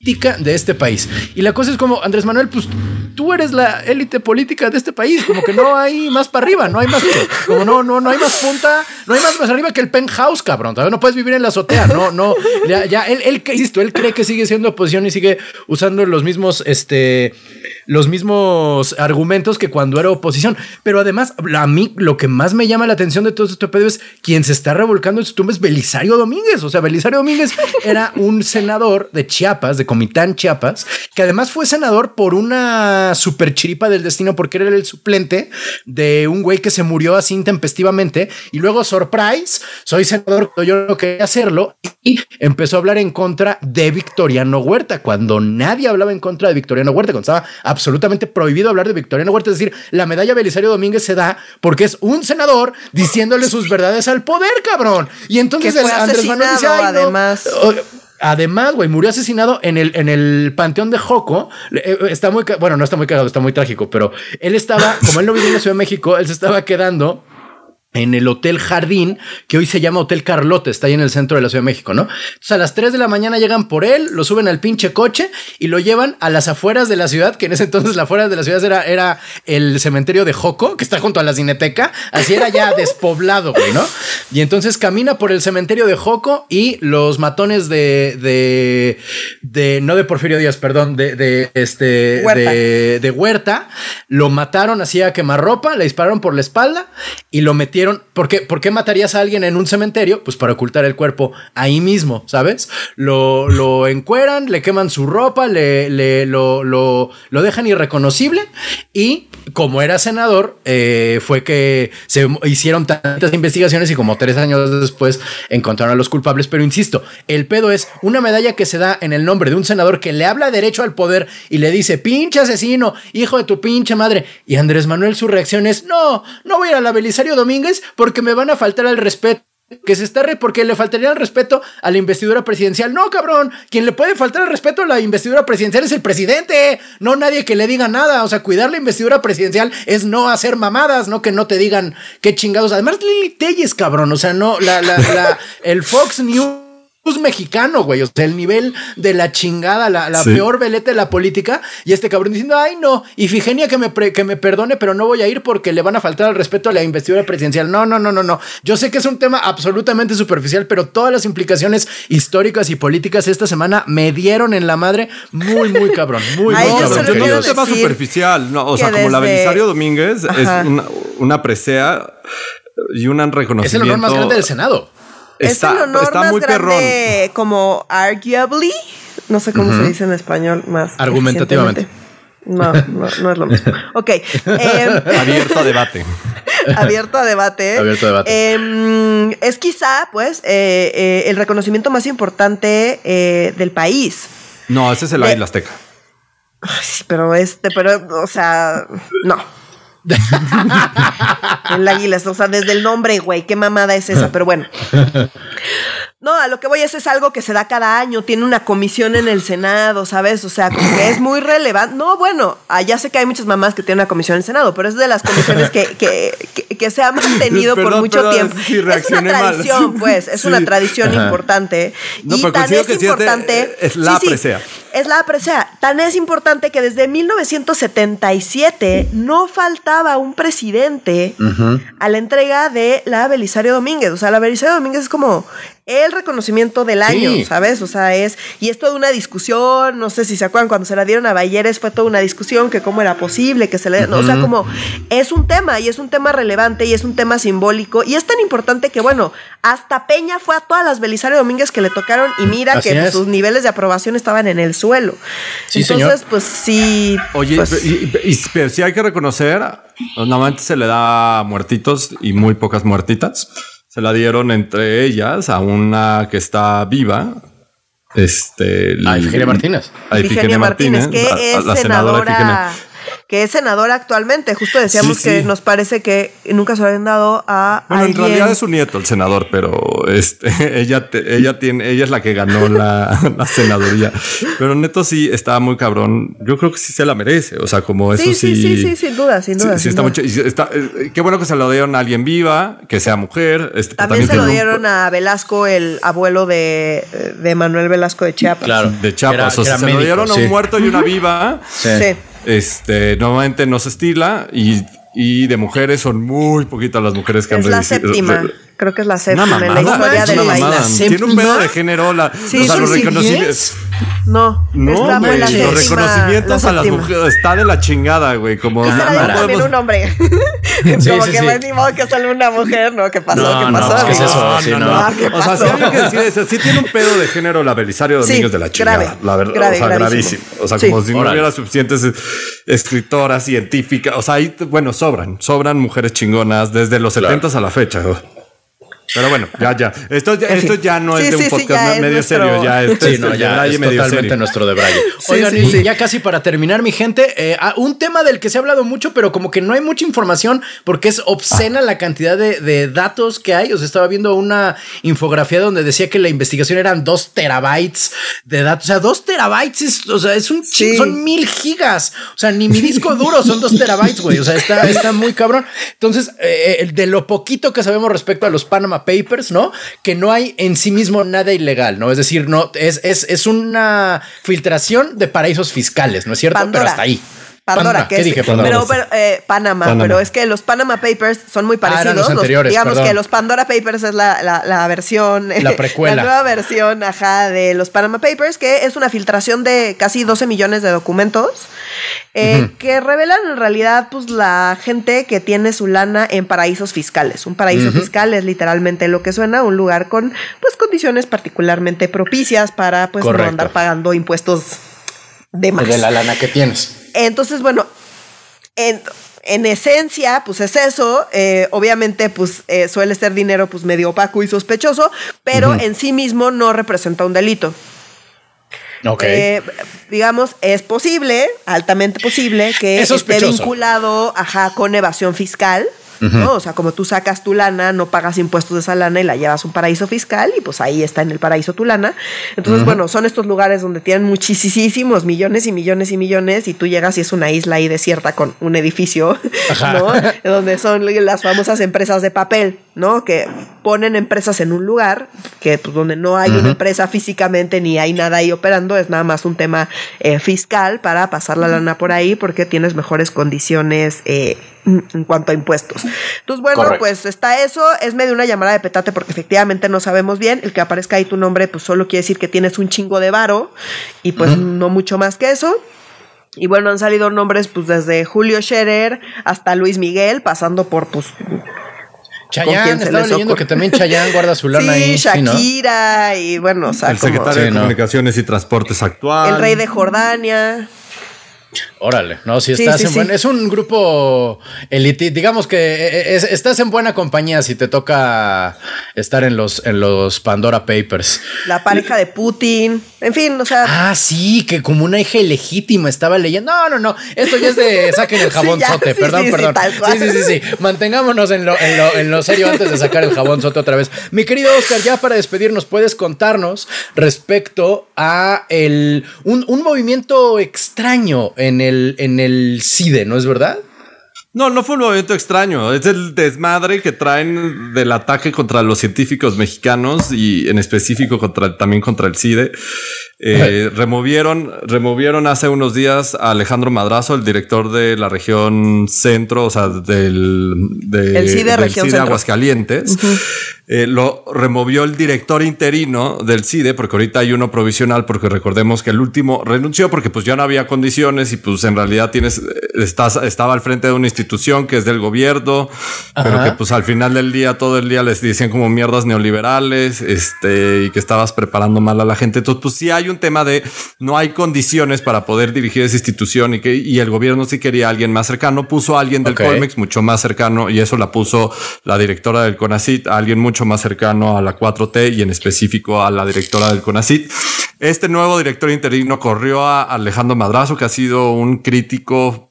de este país. Y la cosa es como, Andrés Manuel, pues tú eres la élite política de este país, como que no hay más para arriba, no hay más, como no, no, no hay más punta, no hay más más arriba que el penthouse, cabrón, todavía no puedes vivir en la azotea, no, no, ya, ya él, él, insisto, él cree que sigue siendo oposición y sigue usando los mismos, este, los mismos argumentos que cuando era oposición, pero además, a mí lo que más me llama la atención de todo este pedo es quien se está revolcando en su tumba es Belisario Domínguez, o sea, Belisario Domínguez era un senador de Chiapas, de Comitán, Chiapas, que además fue senador por una super chiripa del destino porque era el suplente de un güey que se murió así intempestivamente y luego, surprise, soy senador, yo no quería hacerlo y empezó a hablar en contra de Victoriano Huerta cuando nadie hablaba en contra de Victoriano Huerta, cuando estaba absolutamente prohibido hablar de Victoriano Huerta. Es decir, la medalla Belisario Domínguez se da porque es un senador diciéndole sus verdades al poder, cabrón. Y entonces Andrés Manuel dice, además. Además, güey, murió asesinado en el, en el panteón de Joco. Eh, eh, está muy, bueno, no está muy cagado, está muy trágico, pero él estaba, como él no vivía en la Ciudad de México, él se estaba quedando en el Hotel Jardín, que hoy se llama Hotel Carlote, está ahí en el centro de la Ciudad de México, ¿no? Entonces a las 3 de la mañana llegan por él, lo suben al pinche coche y lo llevan a las afueras de la ciudad, que en ese entonces la afuera de la ciudad era, era el cementerio de Joco, que está junto a la Cineteca, así era ya despoblado, güey, ¿no? Y entonces camina por el cementerio de Joco y los matones de, de, de no de Porfirio Díaz, perdón, de, de este, Huerta. De, de Huerta, lo mataron así a quemarropa, le dispararon por la espalda y lo metieron ¿por qué, ¿por qué matarías a alguien en un cementerio? Pues para ocultar el cuerpo ahí mismo, ¿sabes? Lo, lo encueran, le queman su ropa, le, le lo, lo, lo, dejan irreconocible y como era senador, eh, fue que se hicieron tantas investigaciones y como tres años después encontraron a los culpables. Pero insisto, el pedo es una medalla que se da en el nombre de un senador que le habla derecho al poder y le dice, pinche asesino, hijo de tu pinche madre. Y Andrés Manuel su reacción es, no, no voy a ir a la Belisario Domínguez porque me van a faltar al respeto que se está re porque le faltaría el respeto a la investidura presidencial. No, cabrón, quien le puede faltar el respeto a la investidura presidencial es el presidente, no nadie que le diga nada. O sea, cuidar la investidura presidencial es no hacer mamadas, no que no te digan qué chingados. Además, Lili Telles, cabrón, o sea, no, la, la, la, el Fox News mexicano, güey. O sea, el nivel de la chingada, la, peor veleta de la política. Y este cabrón diciendo, ay, no, y Figenia que me, que me perdone, pero no voy a ir porque le van a faltar al respeto a la investidura presidencial. No, no, no, no, no. Yo sé que es un tema absolutamente superficial, pero todas las implicaciones históricas y políticas esta semana me dieron en la madre muy, muy cabrón. Muy, muy cabrón. no es un tema superficial. No, o sea, como la Belisario Domínguez es una, presea y un reconocimiento. Es el honor más grande del Senado está, es el honor está más muy grande como arguably, no sé cómo se dice en español más. Argumentativamente. No, no, no, es lo mismo. Ok. Em, Abierto a debate. abierto a debate. Abierto a debate. Em, es quizá, pues, eh, eh, el reconocimiento más importante eh, del país. No, ese es el Águila Azteca. Ay, sí, pero este, pero, o sea, no. el águila, o sea, desde el nombre, güey, qué mamada es esa, pero bueno. No, a lo que voy es, es algo que se da cada año, tiene una comisión en el Senado, ¿sabes? O sea, como que es muy relevante. No, bueno, ya sé que hay muchas mamás que tienen una comisión en el Senado, pero es de las comisiones que, que, que- que se ha mantenido por mucho perdón, tiempo. sí, es una mal. tradición, pues, es Sí. una tradición Ajá. importante. No, y pero tan es que sí es de- importante. es la presea. Es la presea. Tan es importante que desde 1977 no faltaba un presidente a la entrega de la Belisario Domínguez. O sea, la Belisario Domínguez es como el reconocimiento del año, Sí. ¿sabes? O sea, es. Y es toda una discusión. No sé si se acuerdan cuando se la dieron a Bayeres, fue toda una discusión que cómo era posible que se le. no, o sea, como es un tema y es un tema relevante y es un tema simbólico. Y es tan importante que, bueno, hasta Peña fue a todas las Belisario Domínguez que le tocaron y mira Así que es. sus niveles de aprobación estaban en el suelo. Sí, Entonces, señor. pues sí. Oye, pues, y, y- y- pero sí hay que reconocer, normalmente se le da muertitos y muy pocas muertitas. Se la dieron entre ellas a una que está viva. Este. A Ifigenia Martínez. A Ifigenia Martínez, que a- a es la senadora senadora. Que es senadora actualmente. Justo decíamos Sí, que nos parece que nunca se lo habían dado a. Bueno, en realidad es su nieto el senador, pero este, ella, te- ella tiene, ella es la que ganó la, la senaduría. Pero neto sí está muy cabrón. Yo creo que sí se la merece. O sea, como eso Sí, sí. sí, sí, sí, sin duda, sin duda. sí sin está duda. mucho. está- eh, qué bueno que se lo dieron a alguien viva, que sea mujer. Este, También se lo un- dieron a Velasco, el abuelo de, de Manuel Velasco de Chiapas. Claro. de Chiapas. Era- o sea, se lo dieron a sí. un muerto y una viva. Sí. Este, normalmente no se estila y, y de mujeres son muy poquitas las mujeres que Es han la séptima. Creo que es la séptima en la historia una país. mamada. La Tiene un pedo de género. La, Sí, o sea, los reconocimientos. No, No, está güey, muy la los reconocimientos la a las mujeres está de la chingada, güey. Como la no dio también podemos- un hombre. Sí, Como sí, que sí. no es ni modo que sale una mujer, ¿no? ¿Qué pasó? No, ¿Qué no, pasó? pues, ¿qué es eso? Sí, no. Ah, ¿qué O sea, pasó? sí hay que decir eso. Sí tiene un pedo de género la Belisario Sí, Domínguez de la chingada. grave, la verdad. grave, o sea, gravísimo. gravísimo. O sea, Sí. como si no hubiera suficientes escritoras científicas. O sea, ahí, bueno, sobran. Sobran mujeres chingonas desde los Claro. 70 a la fecha. Pero bueno, ya, ya. Esto, ya- esto ya no Sí, es de un sí, sí, podcast medio nuestro- serio. Ya es, Sí, es no, ya es medio totalmente serio. nuestro de Braille. Sí, Oigan, sí, y sí. ya casi para terminar, mi gente, eh, un tema del que se ha hablado mucho, pero como que no hay mucha información porque es obscena la cantidad de, de datos que hay. O sea, estaba viendo una infografía donde decía que la investigación eran dos terabytes de datos. O sea, dos terabytes es, o sea, es un son mil gigas. O sea, ni mi disco duro son dos terabytes, güey. O sea, está, está muy cabrón. Entonces, eh, el de lo poquito que sabemos respecto a los Panama Papers, ¿no? Que no hay en sí mismo nada ilegal, ¿no? Es decir, no, es, es, es una filtración de paraísos fiscales, ¿no es cierto? Pandora. Pero hasta ahí. Pandora, que ¿qué es, dije? Pandora. Pero, pero, eh, Panamá, Panamá. pero es que los Panama Papers son muy Ah, eran parecidos. los anteriores, digamos perdón. que los Pandora Papers es la, la- la versión, La precuela. la nueva versión, ajá, de los Panama Papers, que es una filtración de casi 12 millones de documentos eh, que revelan en realidad, pues, la gente que tiene su lana en paraísos fiscales. Un paraíso fiscal es literalmente lo que suena, un lugar con, pues, condiciones particularmente propicias para, pues, Correcto. no andar pagando impuestos de más. De la lana que tienes. Entonces, bueno, en, en esencia, pues es eso. Eh, obviamente, pues eh, suele ser dinero pues medio opaco y sospechoso, pero en sí mismo no representa un delito. Ok. Eh, digamos, es posible, altamente posible, que Es esté vinculado ajá, con evasión fiscal. ¿No? O sea, como tú sacas tu lana, no pagas impuestos de esa lana y la llevas a un paraíso fiscal y pues ahí está en el paraíso tu lana. Entonces, bueno, son estos lugares donde tienen muchísimos millones y millones y millones y tú llegas y es una isla ahí desierta con un edificio, Ajá. ¿no? Donde son las famosas empresas de papel, ¿no? Que ponen empresas en un lugar que pues donde no hay una empresa físicamente ni hay nada ahí operando, es nada más un tema eh, fiscal para pasar la lana por ahí porque tienes mejores condiciones eh, en cuanto a impuestos. Entonces, bueno, Correcto. pues está eso, es medio una llamada de petate porque efectivamente no sabemos bien, el que aparezca ahí tu nombre pues solo quiere decir que tienes un chingo de varo y pues no mucho más que eso. Y bueno, han salido nombres pues desde Julio Scherer hasta Luis Miguel, pasando por pues ¿con quién Chayanne, se estaba les leyendo ocurre? que también Chayanne guarda su lana sí, ahí. sí, ¿no? Shakira y bueno, o sea, El como secretario Sí, de no. Comunicaciones y Transportes actual. el rey de Jordania. Órale, no, si estás en buen, es un grupo elite, digamos que eh, eh, estás en buena compañía si te toca estar en los en los Pandora Papers. La pareja de Putin, en fin, o sea. Ah, sí, que como una hija ilegítima estaba leyendo. No, no, no, esto ya es de saquen el jabón sote, perdón, perdón. Sí, sí, sí, sí, mantengámonos en lo, en lo serio antes de sacar el jabón sote otra vez. Mi querido Oscar, ya para despedirnos, ¿puedes contarnos respecto a el un, un movimiento extraño en el, en el CIDE, ¿no es verdad? No, no fue un movimiento extraño. Es el desmadre que traen del ataque contra los científicos mexicanos y en específico contra, también contra el CIDE. Eh, removieron, removieron hace unos días a Alejandro Madrazo, el director de la región centro, o sea, del, de, el CIDE, del Aguascalientes. Eh, lo removió el director interino del CIDE, porque ahorita hay uno provisional, porque recordemos que el último renunció porque pues ya no había condiciones y pues en realidad tienes, estás, estaba al frente de una institución que es del gobierno, pero que pues al final del día, todo el día les decían como mierdas neoliberales, este, y que estabas preparando mal a la gente. Entonces, pues sí hay un tema de no hay condiciones para poder dirigir esa institución y que, y el gobierno sí quería a alguien más cercano, puso a alguien del Colmex mucho más cercano y eso la puso la directora del CONACIT, a alguien mucho más cercano a la 4T y en específico a la directora del CONACIT. Este nuevo director interino corrió a Alejandro Madrazo, que ha sido un crítico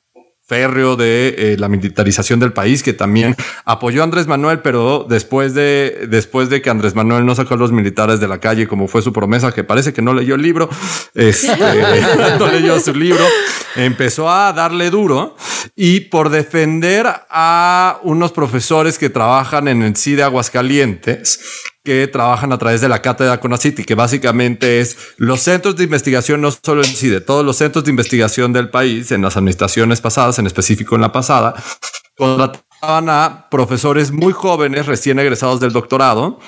férreo de eh, la militarización del país, que también apoyó a Andrés Manuel, pero después de, después de que Andrés Manuel no sacó a los militares de la calle, como fue su promesa, que parece que no leyó el libro, este, no leyó su libro, empezó a darle duro y por defender a unos profesores que trabajan en el CIDE Aguascalientes, que trabajan a través de la cátedra CONACIT que básicamente es los centros de investigación, no solo en sí, de todos los centros de investigación del país, en las administraciones pasadas, en específico en la pasada, contrataban a profesores muy jóvenes, recién egresados del doctorado,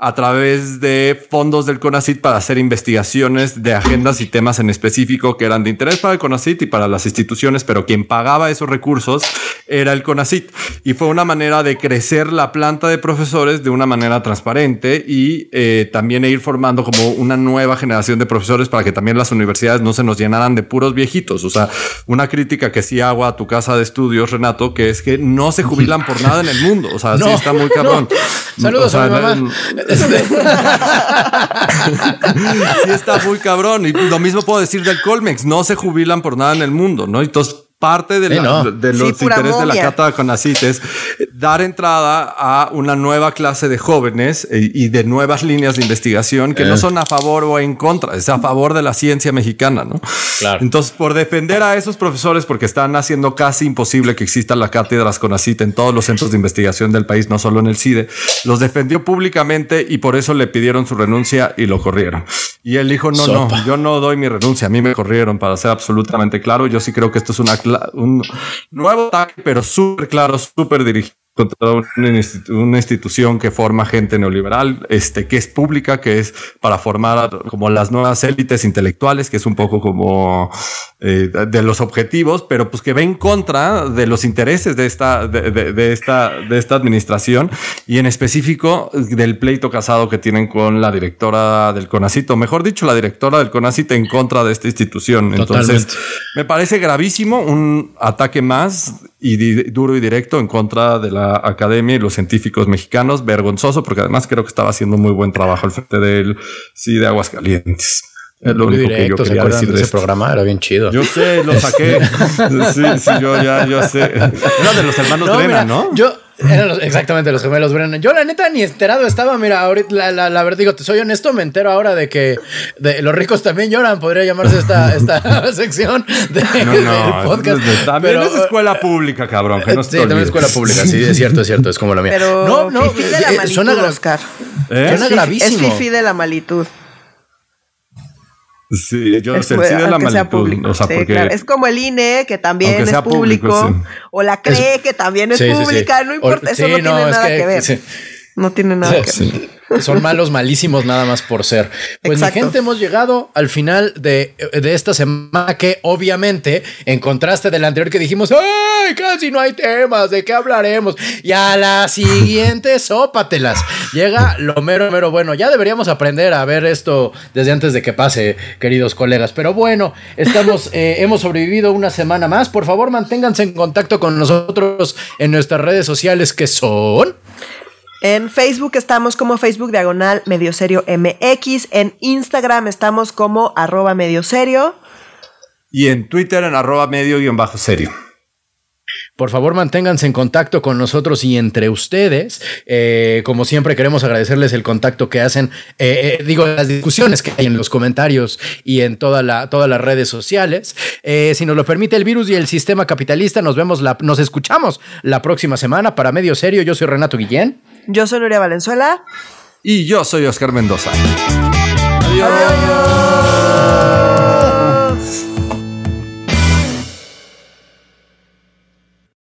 a través de fondos del CONACIT para hacer investigaciones de agendas y temas en específico que eran de interés para el CONACIT y para las instituciones, pero quien pagaba esos recursos era el CONACIT. Y fue una manera de crecer la planta de profesores de una manera transparente y eh, también ir formando como una nueva generación de profesores para que también las universidades no se nos llenaran de puros viejitos. O sea, una crítica que sí hago a tu casa de estudios, Renato, que es que no se jubilan por nada en el mundo. O sea, sí está muy cabrón. Saludos a mi mamá. Este. sí está muy cabrón. Y lo mismo puedo decir del Colmex. No se jubilan por nada en el mundo, ¿no? Entonces parte de, los intereses de la Cata con es dar entrada a una nueva clase de jóvenes eh, y de nuevas líneas de investigación que no eh. son a favor o en contra, es a favor de la ciencia mexicana, ¿no? Claro. Entonces, por defender a esos profesores, porque están haciendo casi imposible que existan las cátedras CONACIT en todos los centros de investigación del país, no solo en el CIDE, los defendió públicamente y por eso le pidieron su renuncia y lo corrieron. Y él dijo, no, no, yo no doy mi renuncia, a mí me corrieron, para ser absolutamente claro, yo sí creo que esto es una un nuevo ataque, pero súper claro, súper dirigido contra una, institución que forma gente neoliberal, este, que es pública, que es para formar como las nuevas élites intelectuales, que es un poco como eh, de los objetivos, pero pues que va en contra de los intereses de esta, de, esta, de esta administración y en específico del pleito casado que tienen con la directora del CONACIT, o mejor dicho, la directora del CONACIT en contra de esta institución. Entonces, me parece gravísimo un ataque más y duro y directo en contra de la academia y los científicos mexicanos. Vergonzoso, porque además creo que estaba haciendo muy buen trabajo al frente del sí de Aguascalientes. Es lo único que yo quería decir de, ese programa, era bien chido. Yo sé, lo saqué. sí, sí, yo ya, yo sé. Era de los hermanos no, ¿no? Yo, eran exactamente los gemelos Brennan. Yo, la neta, ni enterado estaba. Mira, ahorita, la, la, la, verdad, digo, te soy honesto, me entero ahora de que de, los ricos también lloran. Podría llamarse esta, esta sección de, del podcast. también es escuela pública, cabrón. Que no sí, también es escuela pública. Sí, es cierto, es cierto. Es como la mía. Pero no, no. Fifi de la eh, malitud, suena, Oscar. ¿Eh? Suena gravísimo. Es fifi de la malitud. Sí, yo sé, sí de la malitud. O sea, porque, Es como el INE, que también es público, o la CRE, que también es pública, no importa, eso no tiene nada que, ver. No tiene nada que ver. Son malos, malísimos nada más por ser. Pues mi gente, hemos llegado al final de, de, esta semana que obviamente en contraste del anterior que dijimos, ¡ay! Casi no hay temas, ¿de qué hablaremos? Y a la siguiente, sópatelas. Llega lo mero, mero bueno. Ya deberíamos aprender a ver esto desde antes de que pase, queridos colegas. Pero bueno, estamos, eh, hemos sobrevivido una semana más. Por favor, manténganse en contacto con nosotros en nuestras redes sociales que son... En Facebook estamos como Facebook Diagonal Medio Serio MX. En Instagram estamos como arroba medio serio. Y en Twitter en arroba medio guion bajo serio. Por favor, manténganse en contacto con nosotros y entre ustedes. Eh, como siempre, queremos agradecerles el contacto que hacen, eh, eh, digo, las discusiones que hay en los comentarios y en toda la, todas las redes sociales. si nos lo permite el virus y el sistema capitalista, nos vemos, la, nos escuchamos la próxima semana para Medio Serio. Yo soy Renato Guillén. Yo soy Nuria Valenzuela. Y yo soy Oscar Mendoza. Adiós.